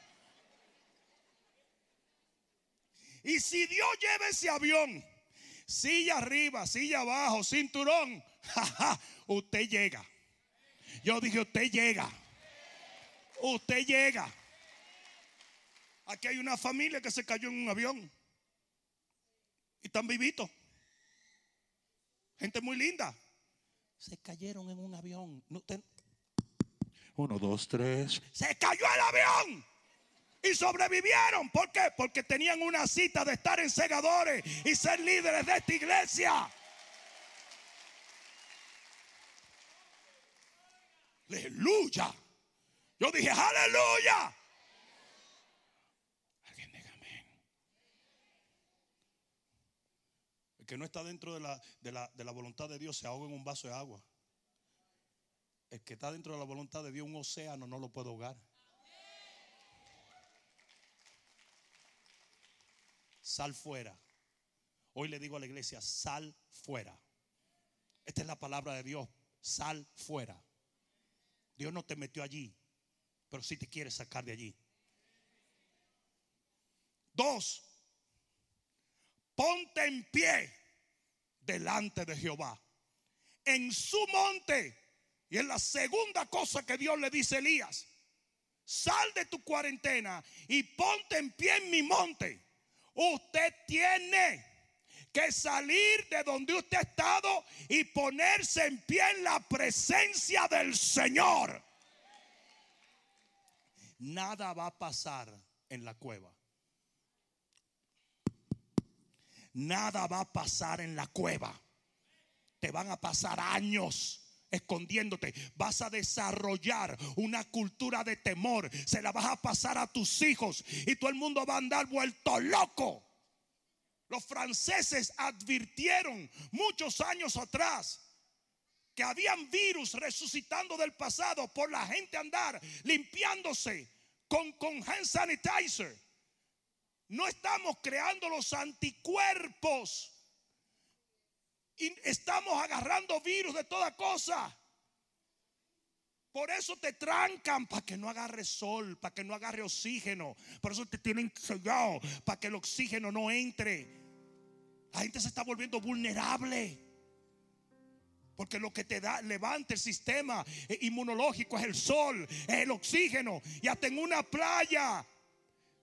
Y si Dios lleva ese avión, silla arriba, silla abajo, cinturón, usted llega. Yo dije, usted llega. Usted llega. Aquí hay una familia que se cayó en un avión. Y están vivitos. Gente muy linda. Se cayeron en un avión. Uno, dos, tres. Se cayó el avión y sobrevivieron. ¿Por qué? Porque tenían una cita de estar en segadores y ser líderes de esta iglesia. Aleluya. Yo dije, aleluya. Alguien diga amén. El que no está dentro de la, de, la, de la voluntad de Dios se ahoga en un vaso de agua. El que está dentro de la voluntad de Dios, un océano, no lo puede ahogar. sal fuera. Hoy le digo a la iglesia, sal fuera. Esta es la palabra de Dios, sal fuera. Dios no te metió allí, pero sí te quiere sacar de allí. Dos, ponte en pie delante de Jehová, en su monte. Y es la segunda cosa que Dios le dice a Elías. Sal de tu cuarentena y ponte en pie en mi monte. Usted tiene que salir de donde usted ha estado y ponerse en pie en la presencia del Señor. Nada va a pasar en la cueva. Nada va a pasar en la cueva. Te van a pasar años escondiéndote. Vas a desarrollar una cultura de temor. Se la vas a pasar a tus hijos y todo el mundo va a andar vuelto loco. Los franceses advirtieron muchos años atrás que habían virus resucitando del pasado por la gente andar limpiándose con, con hand sanitizer. No estamos creando los anticuerpos y estamos agarrando virus de toda cosa. Por eso te trancan para que no agarre sol, para que no agarre oxígeno. Por eso te tienen sellado para que el oxígeno no entre. La gente se está volviendo vulnerable. Porque lo que te da, levanta el sistema inmunológico es el sol, es el oxígeno. Y hasta en una playa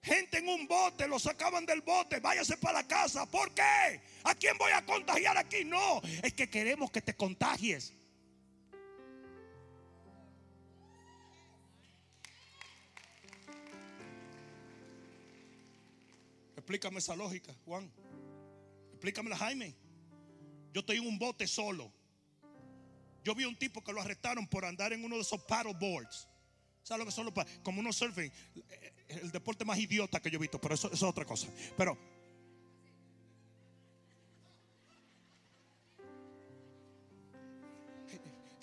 Gente en un bote, lo sacaban del bote, váyase para la casa. ¿Por qué? ¿A quién voy a contagiar aquí? No, es que queremos que te contagies. Explícame esa lógica, Juan. Explícamela, Jaime. Yo estoy en un bote solo. Yo vi un tipo que lo arrestaron por andar en uno de esos paddle boards. ¿Sabes lo que son los paddle? Como unos surfing. El deporte más idiota que yo he visto, pero eso, es otra cosa. Pero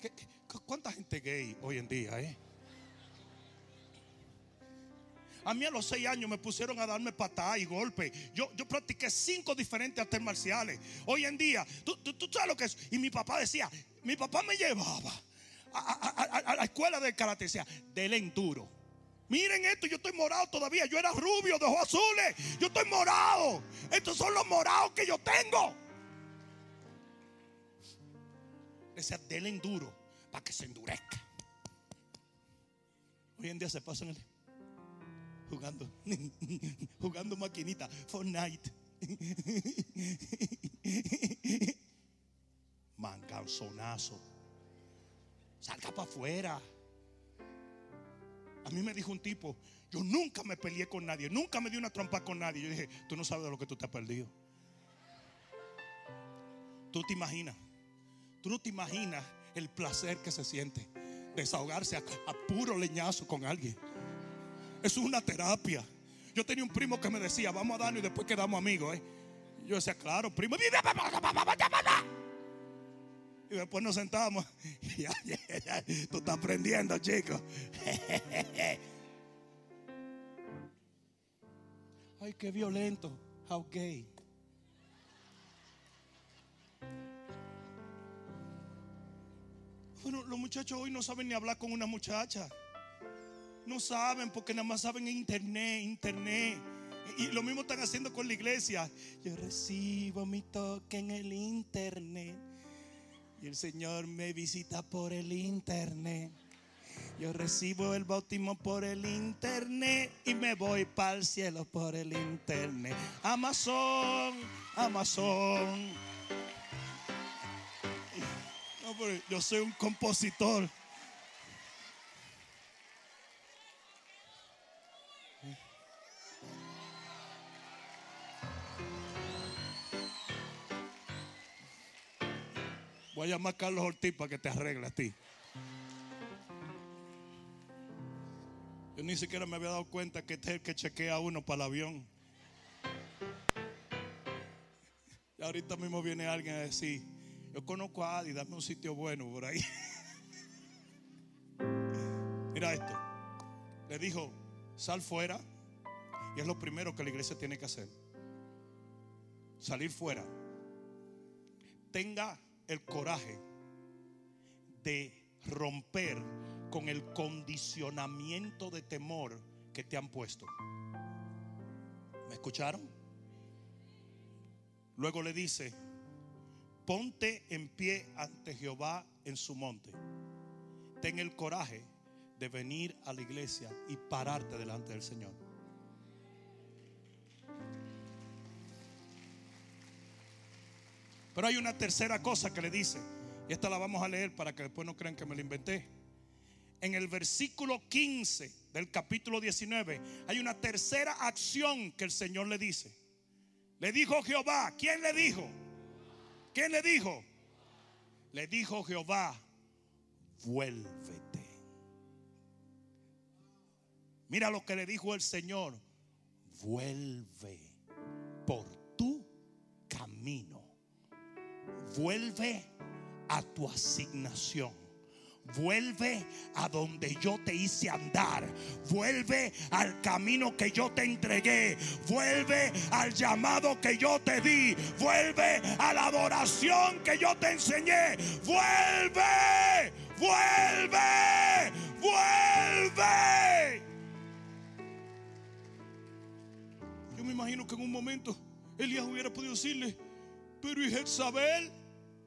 ¿qué- qué- ¿cuánta gente gay hoy en día, eh? A mí a los seis años me pusieron a darme patada y golpe. Yo, yo practiqué cinco diferentes artes marciales. Hoy en día, ¿tú, tú, tú sabes lo que es. Y mi papá decía, mi papá me llevaba a, la escuela de karate. Decía, del enduro. Miren esto, yo estoy morado todavía. Yo era rubio, de azules. Yo estoy morado. Estos son los morados que yo tengo. Decía, del enduro para que se endurezca. Hoy en día se pasan jugando, jugando maquinita, Fortnite. Manganzonazo. Salga para afuera. A mí me dijo un tipo, yo nunca me peleé con nadie, nunca me di una trompa con nadie. Yo dije, tú no sabes de lo que tú te has perdido. Tú te imaginas, tú no te imaginas el placer que se siente desahogarse a, a puro leñazo con alguien. Eso es una terapia. Yo tenía un primo que me decía, vamos a darnos y después quedamos amigos. ¿eh? Yo decía, claro, primo. Y después nos sentamos. Tú estás aprendiendo, chico. Ay, qué violento. How gay. Bueno, los muchachos hoy no saben ni hablar con una muchacha. No saben porque nada más saben internet, internet. Y lo mismo están haciendo con la iglesia. Yo recibo mi toque en el internet. Y el Señor me visita por el internet. Yo recibo el bautismo por el internet y me voy para el cielo por el internet. Amazon, Amazon. No, yo soy un compositor. Llamar a Carlos Ortiz para que te arregle a ti. Yo ni siquiera me había dado cuenta que este es el que chequea a uno para el avión. Y ahorita mismo viene alguien a decir, yo conozco a Adi, dame un sitio bueno por ahí. Mira esto. Le dijo, sal fuera. Y es lo primero que la iglesia tiene que hacer. Salir fuera. Tenga el coraje de romper con el condicionamiento de temor que te han puesto. ¿Me escucharon? Luego le dice, ponte en pie ante Jehová en su monte. Ten el coraje de venir a la iglesia y pararte delante del Señor. Pero hay una tercera cosa que le dice, y esta la vamos a leer para que después no crean que me la inventé. En el versículo 15 del capítulo 19 hay una tercera acción que el Señor le dice. Le dijo Jehová, ¿quién le dijo? ¿Quién le dijo? Le dijo Jehová, vuélvete. Mira lo que le dijo el Señor, vuelve por tu camino. Vuelve a tu asignación. Vuelve a donde yo te hice andar. Vuelve al camino que yo te entregué. Vuelve al llamado que yo te di. Vuelve a la adoración que yo te enseñé. Vuelve, vuelve, vuelve. Yo me imagino que en un momento Elías hubiera podido decirle, pero ¿y?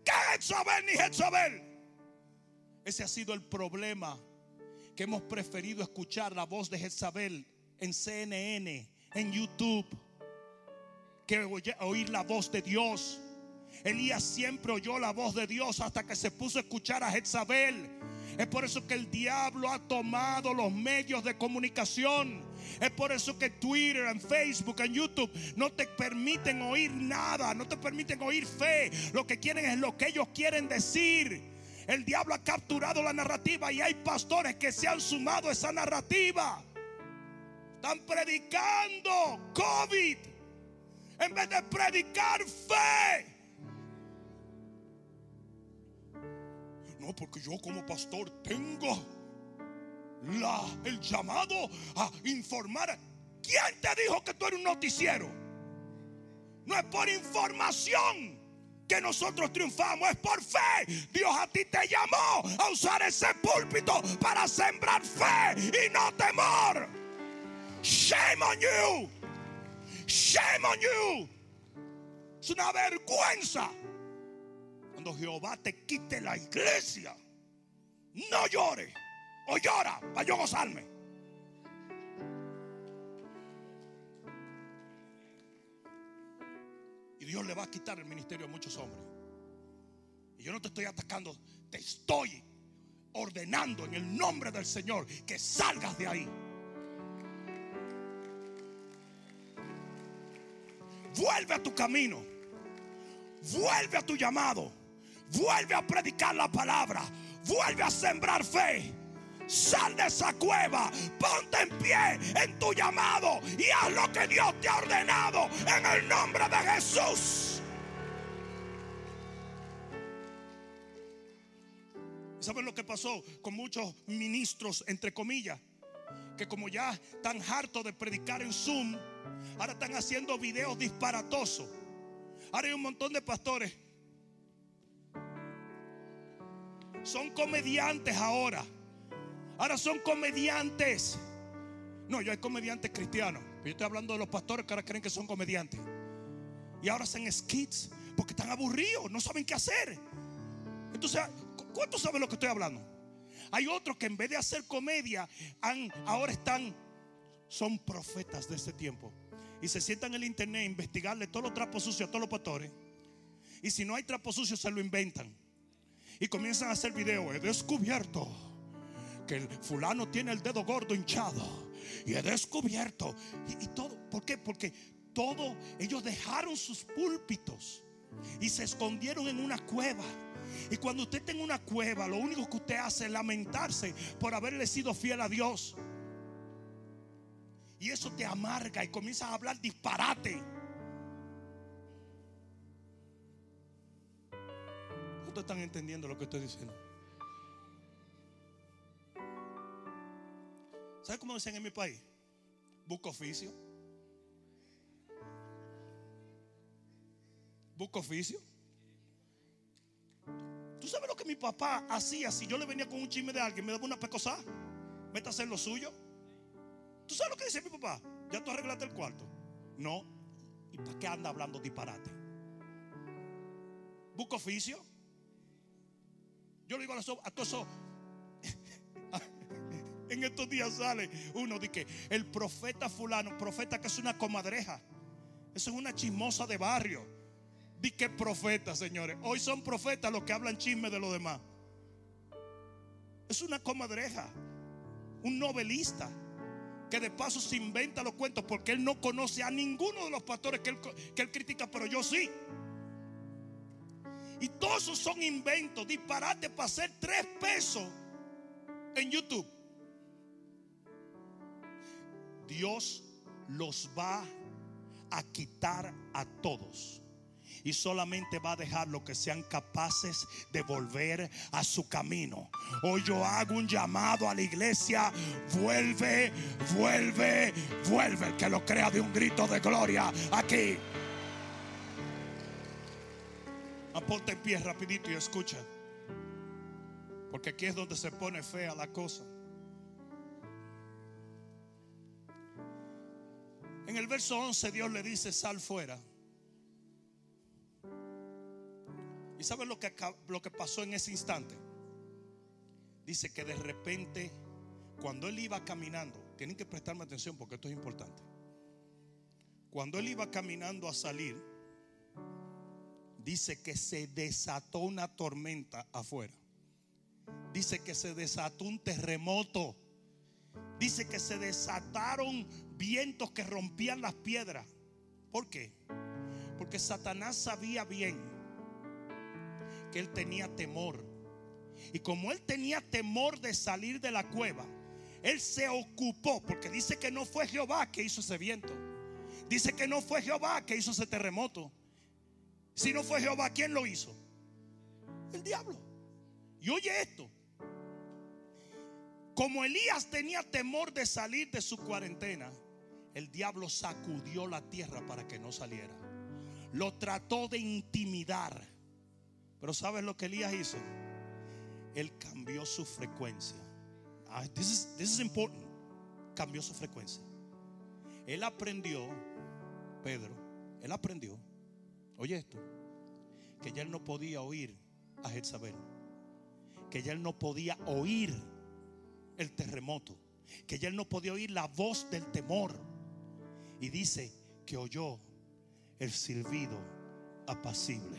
¿Qué Jezabel ni Jezabel? Ese ha sido el problema que hemos preferido escuchar la voz de Jezabel en CNN, en YouTube que oír la voz de Dios. Elías siempre oyó la voz de Dios hasta que se puso a escuchar a Jezabel. Es por eso que el diablo ha tomado los medios de comunicación. Es por eso que Twitter, en Facebook, en YouTube no te permiten oír nada, no te permiten oír fe. Lo que quieren es lo que ellos quieren decir. El diablo ha capturado la narrativa y hay pastores que se han sumado a esa narrativa. Están predicando COVID en vez de predicar fe. No, porque yo como pastor tengo el llamado a informar. ¿Quién te dijo que tú eres un noticiero? No es por información que nosotros triunfamos, es por fe. Dios a ti te llamó a usar ese púlpito para sembrar fe y no temor. Shame on you. Shame on you. Es una vergüenza. Cuando Jehová te quite la iglesia, no llore o llora para yo gozarme. Y Dios le va a quitar el ministerio a muchos hombres. Y yo no te estoy atacando, te estoy ordenando en el nombre del Señor que salgas de ahí. Vuelve a tu camino. Vuelve a tu llamado. Vuelve a predicar la palabra. Vuelve a sembrar fe. Sal de esa cueva, ponte en pie en tu llamado y haz lo que Dios te ha ordenado en el nombre de Jesús. ¿Saben lo que pasó con muchos ministros, entre comillas? Que como ya están hartos de predicar en Zoom, Ahora están haciendo videos disparatosos. Ahora hay un montón de pastores. Son comediantes ahora. Ahora son comediantes. No, yo hay comediantes cristianos. Yo estoy hablando de los pastores que ahora creen que son comediantes. Y ahora hacen skits porque están aburridos, no saben qué hacer. Entonces, ¿cuántos saben lo que estoy hablando? Hay otros que en vez de hacer comedia, ahora están, son profetas de este tiempo y se sientan en el internet a investigarle todos los trapos sucios a todos los pastores. Y si no hay trapos sucios, se lo inventan. Y comienzan a hacer videos. He descubierto que el fulano tiene el dedo gordo hinchado. Y he descubierto. Y, todo. ¿Por qué? Porque todo, ellos dejaron sus púlpitos y se escondieron en una cueva. Y cuando usted está en una cueva, lo único que usted hace es lamentarse por haberle sido fiel a Dios. Y eso te amarga y comienzas a hablar disparate. ¿Ustedes están entendiendo lo que estoy diciendo? ¿Sabes cómo dicen en mi país? Busco oficio. Busco oficio. ¿Tú sabes lo que mi papá hacía si yo le venía con un chisme de alguien? Me daba una pecosada. Vete a hacer lo suyo. ¿Tú sabes lo que dice mi papá? ¿Ya tú arreglaste el cuarto? No. ¿Y para qué anda hablando disparate? ¿Busco oficio? Yo le digo a, a todos eso. Estos días sale uno de que el profeta fulano, profeta que es una comadreja. Eso es una chismosa de barrio. Di que profeta, señores. Hoy son profetas los que hablan chisme de los demás. Es una comadreja. Un novelista que de paso se inventa los cuentos porque él no conoce a ninguno de los pastores que él, que él critica, pero yo sí. Y todos esos son inventos, disparate para hacer tres pesos en YouTube. Dios los va a quitar a todos y solamente va a dejar los que sean capaces de volver a su camino. Hoy yo hago un llamado a la iglesia, vuelve, vuelve, vuelve. El que lo crea de un grito de gloria aquí. Aponte en pie rapidito y escucha. Porque aquí es donde se pone fea la cosa. En el verso 11 Dios le dice, sal fuera. ¿Y saben lo que, lo que pasó en ese instante? Dice que de repente, cuando él iba caminando, tienen que prestarme atención porque esto es importante. Cuando él iba caminando a salir, dice que se desató una tormenta afuera. Dice que se desató un terremoto. Dice que se desataron vientos que rompían las piedras. ¿Por qué? Porque Satanás sabía bien que él tenía temor. Y como él tenía temor de salir de la cueva, él se ocupó, porque dice que no fue Jehová que hizo ese viento. Dice que no fue Jehová que hizo ese terremoto. Si no fue Jehová, ¿quién lo hizo? El diablo. Y oye esto. Como Elías tenía temor de salir de su cuarentena, el diablo sacudió la tierra para que no saliera. Lo trató de intimidar. Pero ¿sabes lo que Elías hizo? Él cambió su frecuencia. Ah, this is, this is important. Cambió su frecuencia. Él aprendió, Pedro, él aprendió, oye esto, que ya él no podía oír a Jezabel, que ya él no podía oír el terremoto, que ya él no podía oír la voz del temor. Y dice que oyó el silbido apacible.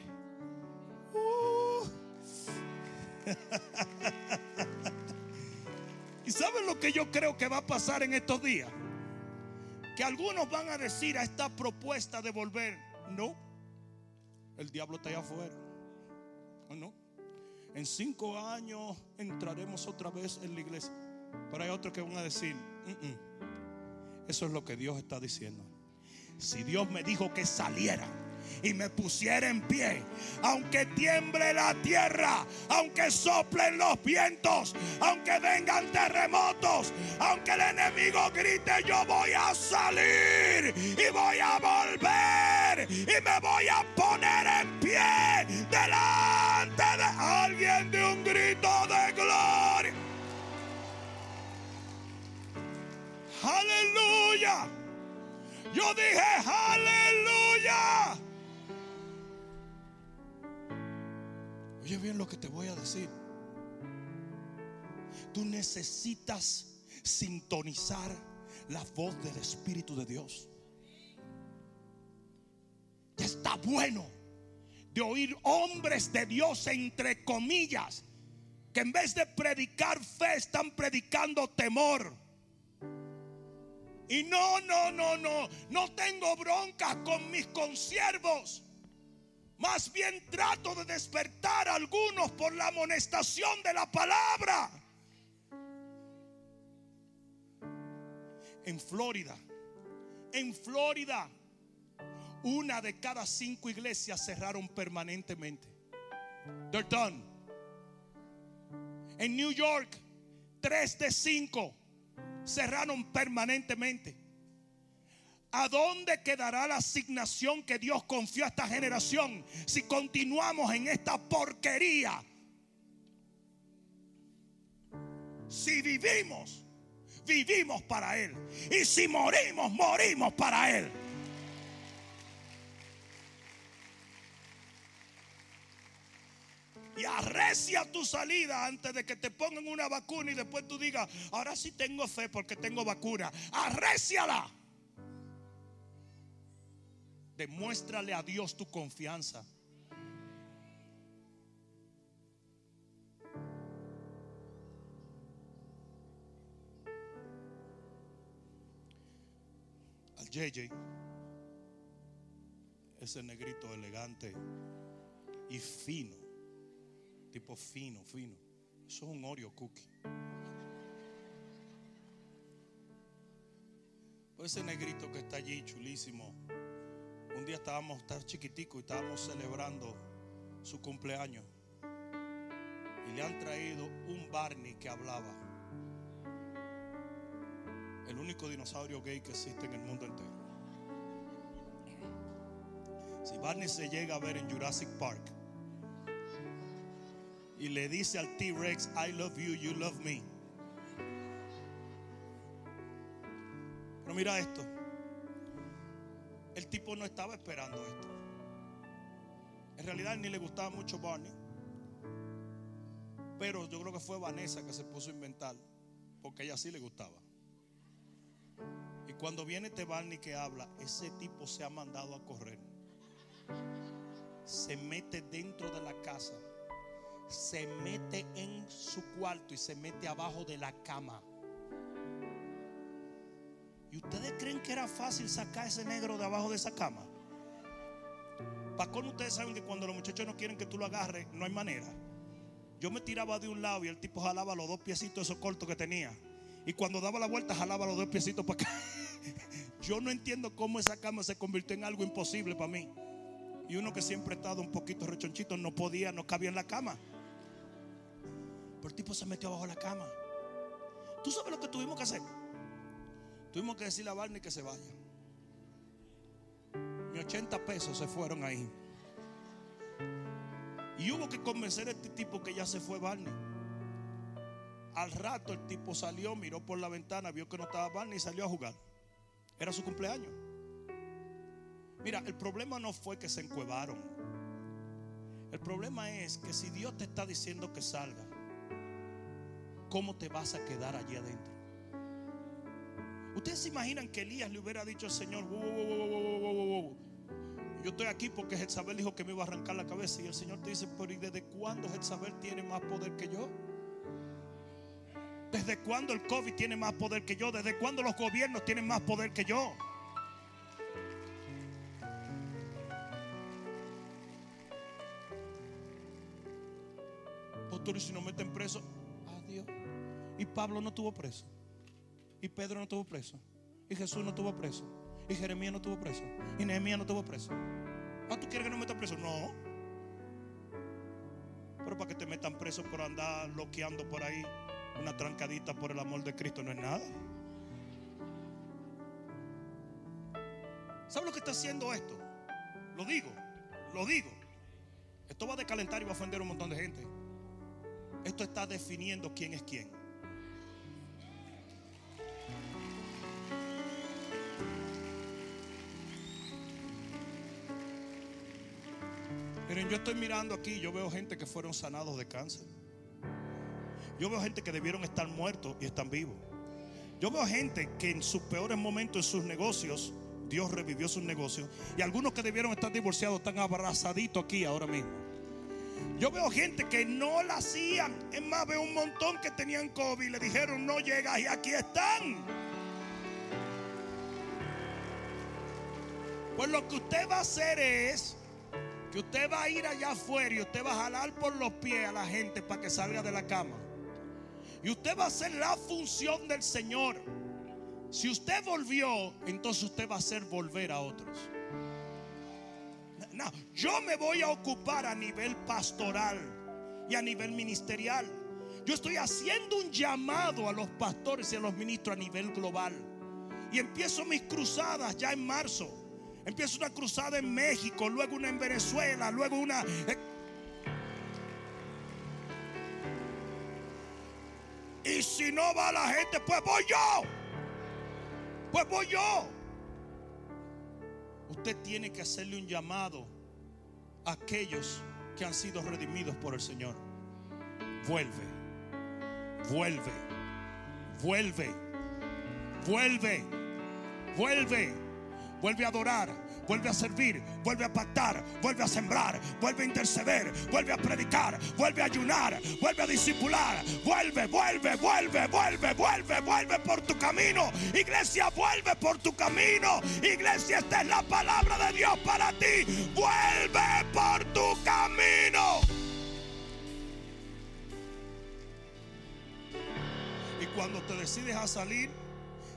¿Y saben lo que yo creo que va a pasar en estos días? Que algunos van a decir a esta propuesta de volver, no, el diablo está allá afuera. ¿O no? En cinco años entraremos otra vez en la iglesia. Pero hay otros que van a decir, "Mm, mm". Eso es lo que Dios está diciendo. Si Dios me dijo que saliera y me pusiera en pie, aunque tiemble la tierra, aunque soplen los vientos, aunque vengan terremotos, aunque el enemigo grite, yo voy a salir y voy a volver y me voy a poner en pie delante de alguien de un grito de gloria. Aleluya. Yo dije, aleluya. Oye bien lo que te voy a decir. Tú necesitas sintonizar la voz del Espíritu de Dios. Ya está bueno de oír hombres de Dios entre comillas que en vez de predicar fe están predicando temor. Y no, no, no, no, no tengo broncas con mis consiervos. Más bien trato de despertar a algunos por la amonestación de la palabra. En Florida, en Florida, una de cada cinco iglesias cerraron permanentemente. They're done. En New York, tres de cinco cerraron permanentemente. ¿A dónde quedará la asignación que Dios confió a esta generación si continuamos en esta porquería? Si vivimos, vivimos para Él. Y si morimos, morimos para Él. Y arrecia tu salida antes de que te pongan una vacuna y después tú digas, ahora sí tengo fe porque tengo vacuna. Arreciala. Demuéstrale a Dios tu confianza. Al JJ, ese negrito elegante y fino, tipo fino, fino. Eso es un Oreo cookie. Ese negrito que está allí, chulísimo. Un día estábamos, estar chiquitico y estábamos celebrando su cumpleaños. Y le han traído un Barney que hablaba. El único dinosaurio gay que existe en el mundo entero. Si Barney se llega a ver en Jurassic Park y le dice al T-Rex, I love you, you love me. Pero mira esto. El tipo no estaba esperando esto. En realidad ni le gustaba mucho Barney. Pero yo creo que fue Vanessa que se puso a inventar. Porque ella sí le gustaba. Y cuando viene este Barney que habla, ese tipo se ha mandado a correr. Se mete dentro de la casa. Se mete en su cuarto y se mete abajo de la cama. ¿Y ustedes creen que era fácil sacar ese negro de abajo de esa cama? Para cómo ustedes saben que cuando los muchachos no quieren que tú lo agarres, no hay manera. Yo me tiraba de un lado y el tipo jalaba los dos piecitos esos cortos que tenía. Y cuando daba la vuelta, jalaba los dos piecitos para acá. Yo no entiendo cómo esa cama se convirtió en algo imposible para mí. Y uno que siempre ha estado un poquito rechonchito no podía, no cabía en la cama. Pero el tipo se metió abajo de la cama. ¿Tú sabes lo que tuvimos que hacer? Tuvimos que decirle a Barney que se vaya. Mis 80 pesos se fueron ahí. Y hubo que convencer a este tipo que ya se fue Barney. Al rato el tipo salió, miró por la ventana, vio que no estaba Barney y salió a jugar. Era su cumpleaños. Mira, el problema no fue que se encuevaron. El problema es que si Dios te está diciendo que salga, ¿cómo te vas a quedar allí adentro? Ustedes se imaginan que Elías le hubiera dicho al Señor, yo estoy aquí porque Jezabel dijo que me iba a arrancar la cabeza y el Señor te dice, pero ¿y desde cuándo Jezabel tiene más poder que yo? ¿Desde cuándo el COVID tiene más poder que yo? ¿Desde cuándo los gobiernos tienen más poder que yo? Pastor, si nos meten preso. Y Pablo no tuvo preso. Y Pedro no tuvo preso. Y Jesús no tuvo preso. Y Jeremías no tuvo preso. Y Nehemías no tuvo preso. Ah, ¿tú quieres que no metan preso? No. Pero para que te metan preso por andar loqueando por ahí, una trancadita por el amor de Cristo no es nada. ¿Sabes lo que está haciendo esto? Lo digo, lo digo. Esto va a decalentar y va a ofender a un montón de gente. Esto está definiendo quién es quién. Miren, yo estoy mirando aquí, yo veo gente que fueron sanados de cáncer. Yo veo gente que debieron estar muertos y están vivos. Yo veo gente que en sus peores momentos en sus negocios, Dios revivió sus negocios. Y algunos que debieron estar divorciados están abrazaditos aquí ahora mismo. Yo veo gente que no la hacían. Es más, veo un montón que tenían COVID. Le dijeron, no llegas y aquí están. Pues lo que usted va a hacer es que usted va a ir allá afuera y usted va a jalar por los pies a la gente para que salga de la cama. Y usted va a hacer la función del Señor. Si usted volvió, entonces usted va a hacer volver a otros. No, yo me voy a ocupar a nivel pastoral y a nivel ministerial. Yo estoy haciendo un llamado a los pastores y a los ministros a nivel global. Y empiezo mis cruzadas ya en marzo. Empiezo una cruzada en México, luego una en Venezuela, luego una... Y si no va la gente, pues voy yo. Pues voy yo. Usted tiene que hacerle un llamado a aquellos que han sido redimidos por el Señor. Vuelve, vuelve, vuelve, vuelve, vuelve, vuelve a adorar, vuelve a servir, vuelve a pactar, vuelve a sembrar, vuelve a interceder, vuelve a predicar, vuelve a ayunar, vuelve a discipular, vuelve, vuelve, vuelve, vuelve, vuelve, vuelve por tu camino. Iglesia, vuelve por tu camino. Iglesia, esta es la palabra de Dios para ti. Vuelve por tu camino. Y cuando te decides a salir,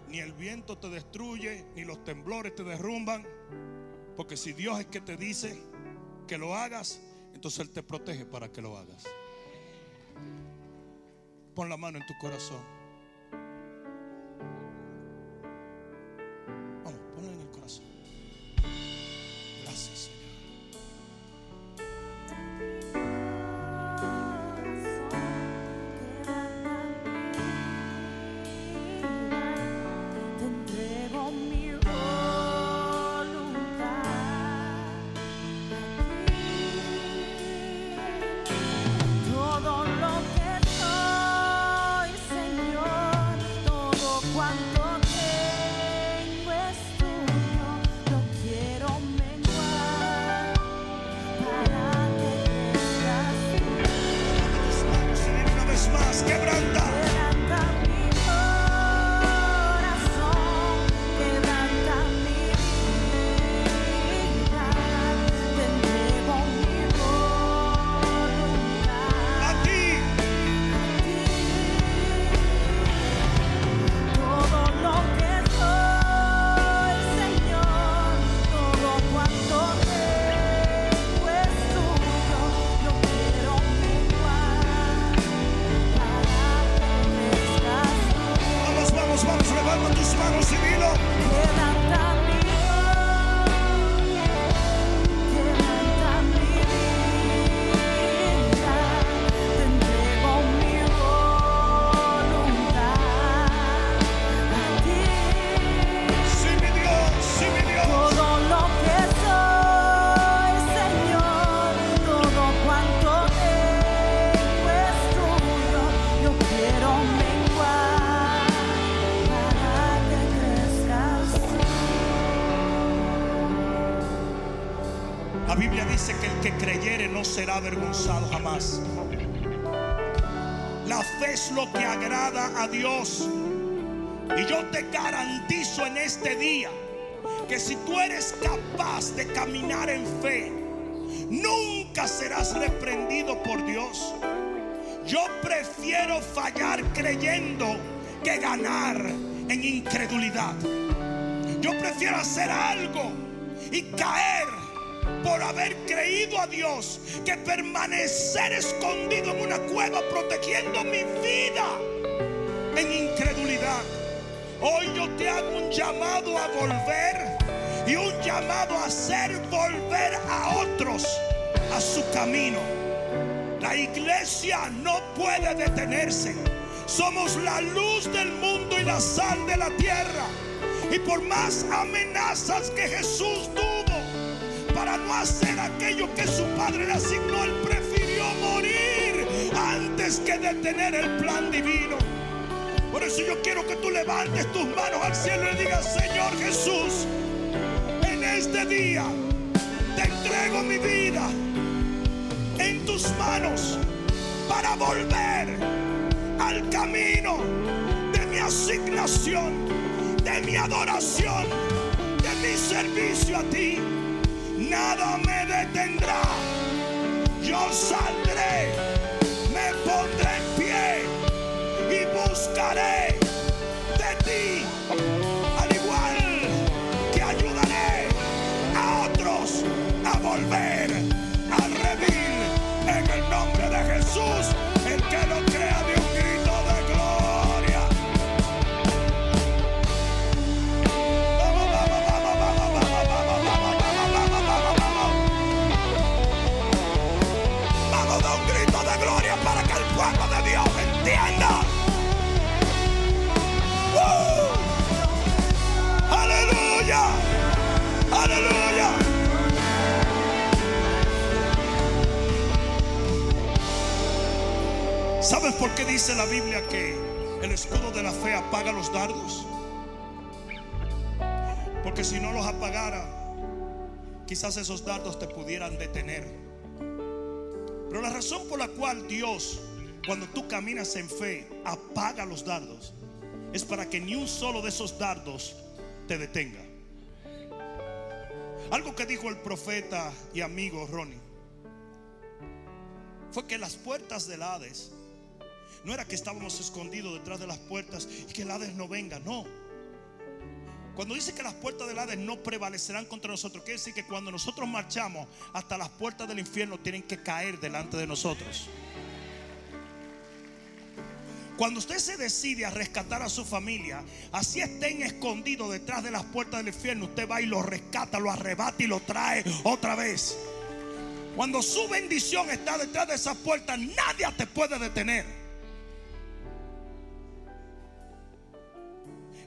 ni el viento te destruye, ni los temblores te derrumban. Porque si Dios es que te dice que lo hagas, entonces Él te protege para que lo hagas. Pon la mano en tu corazón. Será avergonzado jamás. La fe es lo que agrada a Dios. Y yo te garantizo en este día que si tú eres capaz de caminar en fe, nunca serás reprendido por Dios. Yo prefiero fallar creyendo que ganar en incredulidad. Yo prefiero hacer algo y caer por haber creído a Dios que permanecer escondido en una cueva protegiendo mi vida en incredulidad. Hoy yo te hago un llamado a volver y un llamado a hacer volver a otros a su camino. La iglesia no puede detenerse. Somos la luz del mundo y la sal de la tierra. Y por más amenazas que Jesús tuvo para no hacer aquello que su padre le asignó, él prefirió morir antes que detener el plan divino. Por eso yo quiero que tú levantes tus manos al cielo y digas, Señor Jesús, en este día te entrego mi vida en tus manos para volver al camino de mi asignación, de mi adoración, de mi servicio a ti. Nada me detendrá. Yo saldré, me pondré en pie y buscaré ¿Sabes por qué dice la Biblia que el escudo de la fe apaga los dardos? Porque si no los apagara, quizás esos dardos te pudieran detener. Pero la razón por la cual Dios, cuando tú caminas en fe, apaga los dardos, es para que ni un solo de esos dardos te detenga. Algo que dijo el profeta y amigo Ronnie fue que las puertas del Hades no era que estábamos escondidos detrás de las puertas y que el Hades no venga, no. Cuando dice que las puertas del Hades no prevalecerán contra nosotros, quiere decir que cuando nosotros marchamos, hasta las puertas del infierno tienen que caer delante de nosotros. Cuando usted se decide a rescatar a su familia, así estén escondidos detrás de las puertas del infierno, usted va y lo rescata, lo arrebata y lo trae otra vez. Cuando su bendición está detrás de esas puertas, nadie te puede detener.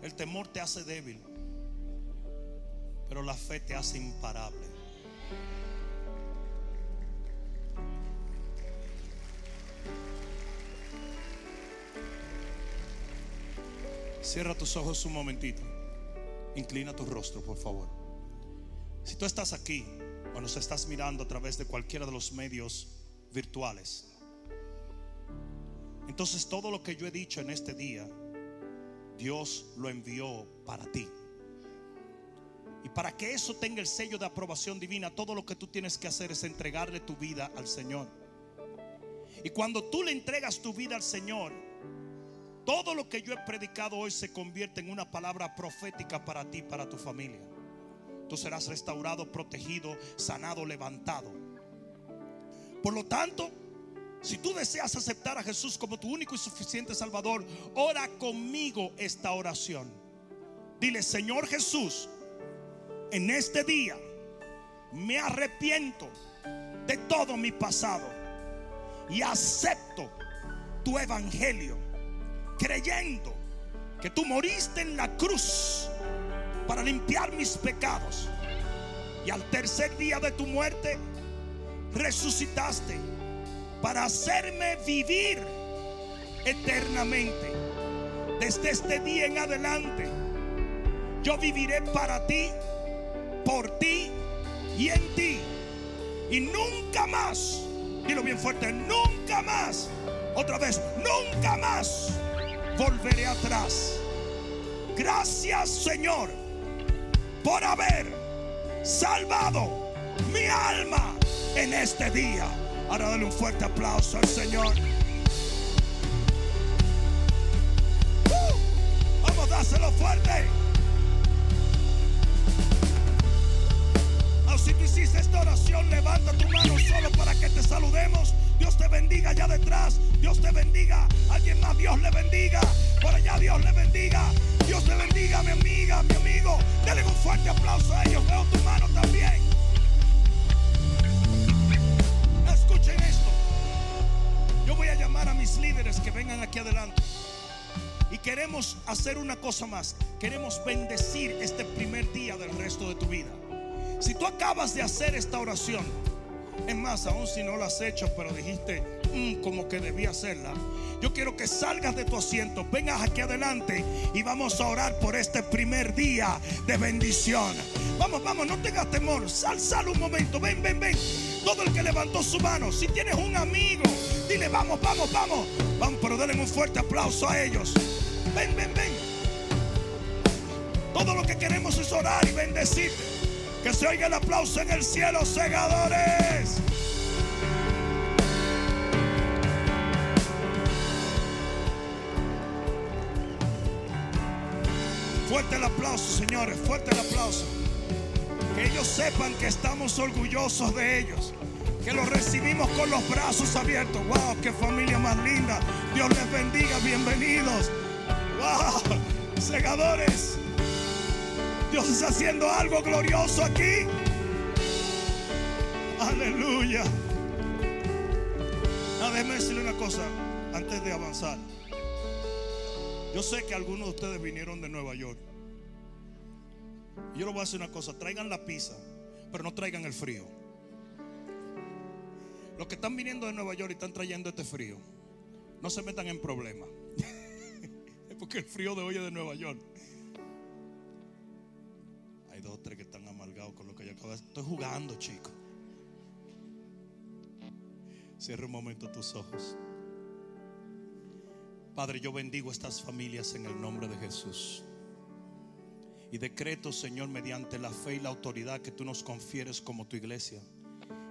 El temor te hace débil, pero la fe te hace imparable. Cierra tus ojos un momentito. Inclina tu rostro, por favor. Si tú estás aquí o nos estás mirando a través de cualquiera de los medios virtuales, Entonces todo lo que yo he dicho en este día, Dios lo envió para ti. Y para que eso tenga el sello de aprobación divina, todo lo que tú tienes que hacer es entregarle tu vida al Señor. Y cuando tú le entregas tu vida al Señor, todo lo que yo he predicado hoy se convierte en una palabra profética para ti, para tu familia. Tú serás restaurado, protegido, sanado, levantado. Por lo tanto, si tú deseas aceptar a Jesús como tu único y suficiente Salvador, ora conmigo esta oración. Dile, Señor Jesús, en este día me arrepiento de todo mi pasado y acepto tu evangelio, creyendo que tú moriste en la cruz para limpiar mis pecados y al tercer día de tu muerte resucitaste para hacerme vivir eternamente. Desde este día en adelante, yo viviré para ti, por ti y en ti. Y nunca más, dilo bien fuerte, nunca más, otra vez, nunca más volveré atrás. Gracias Señor por haber salvado mi alma en este día. Ahora dale un fuerte aplauso al Señor. ¡Uh! Vamos a dárselo fuerte. Ah, si tú hiciste esta oración, levanta tu mano solo para que te saludemos. Dios te bendiga allá detrás. Dios te bendiga. Alguien más, Dios le bendiga. Por allá, Dios le bendiga. Dios te bendiga, mi amiga, mi amigo. Dale un fuerte aplauso a ellos. Veo tu mano también. A mis líderes que vengan aquí adelante. Y queremos hacer una cosa más. Queremos bendecir este primer día del resto de tu vida. Si tú acabas de hacer esta oración, es más, aún si no la has hecho, pero dijiste "Mm, como que debía hacerla, yo quiero que salgas de tu asiento, vengas aquí adelante y vamos a orar por este primer día de bendición. Vamos, vamos, no tengas temor, sal, sal un momento, ven, ven, ven. Todo el que levantó su mano, si tienes un amigo, dile vamos, vamos, vamos. Vamos, pero denle un fuerte aplauso a ellos. Ven, ven, ven. Todo lo que queremos es orar y bendecirte. Que se oiga el aplauso en el cielo, segadores. Fuerte el aplauso, señores, fuerte el aplauso. Ellos sepan que estamos orgullosos de ellos. Que los recibimos con los brazos abiertos. ¡Wow! ¡Qué familia más linda! Dios les bendiga, bienvenidos. ¡Wow! Segadores. Dios está haciendo algo glorioso aquí. Aleluya. Ahora, déjeme decirle una cosa antes de avanzar. Yo sé que algunos de ustedes vinieron de Nueva York. Yo les voy a decir una cosa, traigan la pizza, pero no traigan el frío. Los que están viniendo de Nueva York y están trayendo este frío, no se metan en problemas. Es porque el frío de hoy es de Nueva York. Hay dos o tres que están amargados con lo que yo acabo de decir. Estoy jugando, chico. Cierra un momento tus ojos. Padre, yo bendigo estas familias en el nombre de Jesús. Y decreto, Señor, mediante la fe y la autoridad que tú nos confieres como tu iglesia,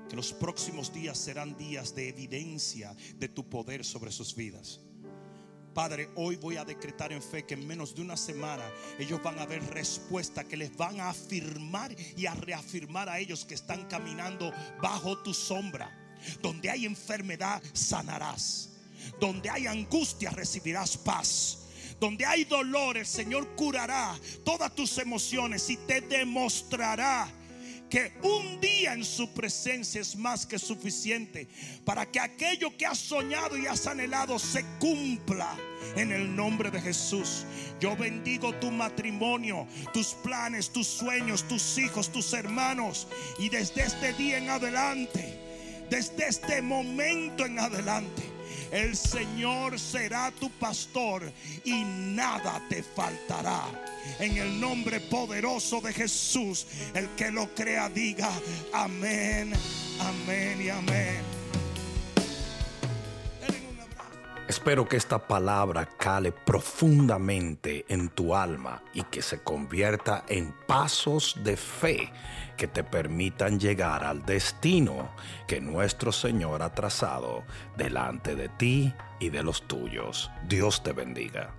que los próximos días serán días de evidencia de tu poder sobre sus vidas. Padre, hoy voy a decretar en fe que en menos de una semana ellos van a ver respuesta que les van a afirmar y a reafirmar a ellos que están caminando bajo tu sombra. Donde hay enfermedad, sanarás. Donde hay angustia, recibirás paz. Donde hay dolor, el Señor curará todas tus emociones y te demostrará que un día en su presencia es más que suficiente para que aquello que has soñado y has anhelado se cumpla en el nombre de Jesús. Yo bendigo tu matrimonio, tus planes, tus sueños, tus hijos, tus hermanos y desde este día en adelante, desde este momento en adelante. El Señor será tu pastor y nada te faltará. En el nombre poderoso de Jesús, el que lo crea diga amén, amén y amén. Espero que esta palabra cale profundamente en tu alma y que se convierta en pasos de fe que te permitan llegar al destino que nuestro Señor ha trazado delante de ti y de los tuyos. Dios te bendiga.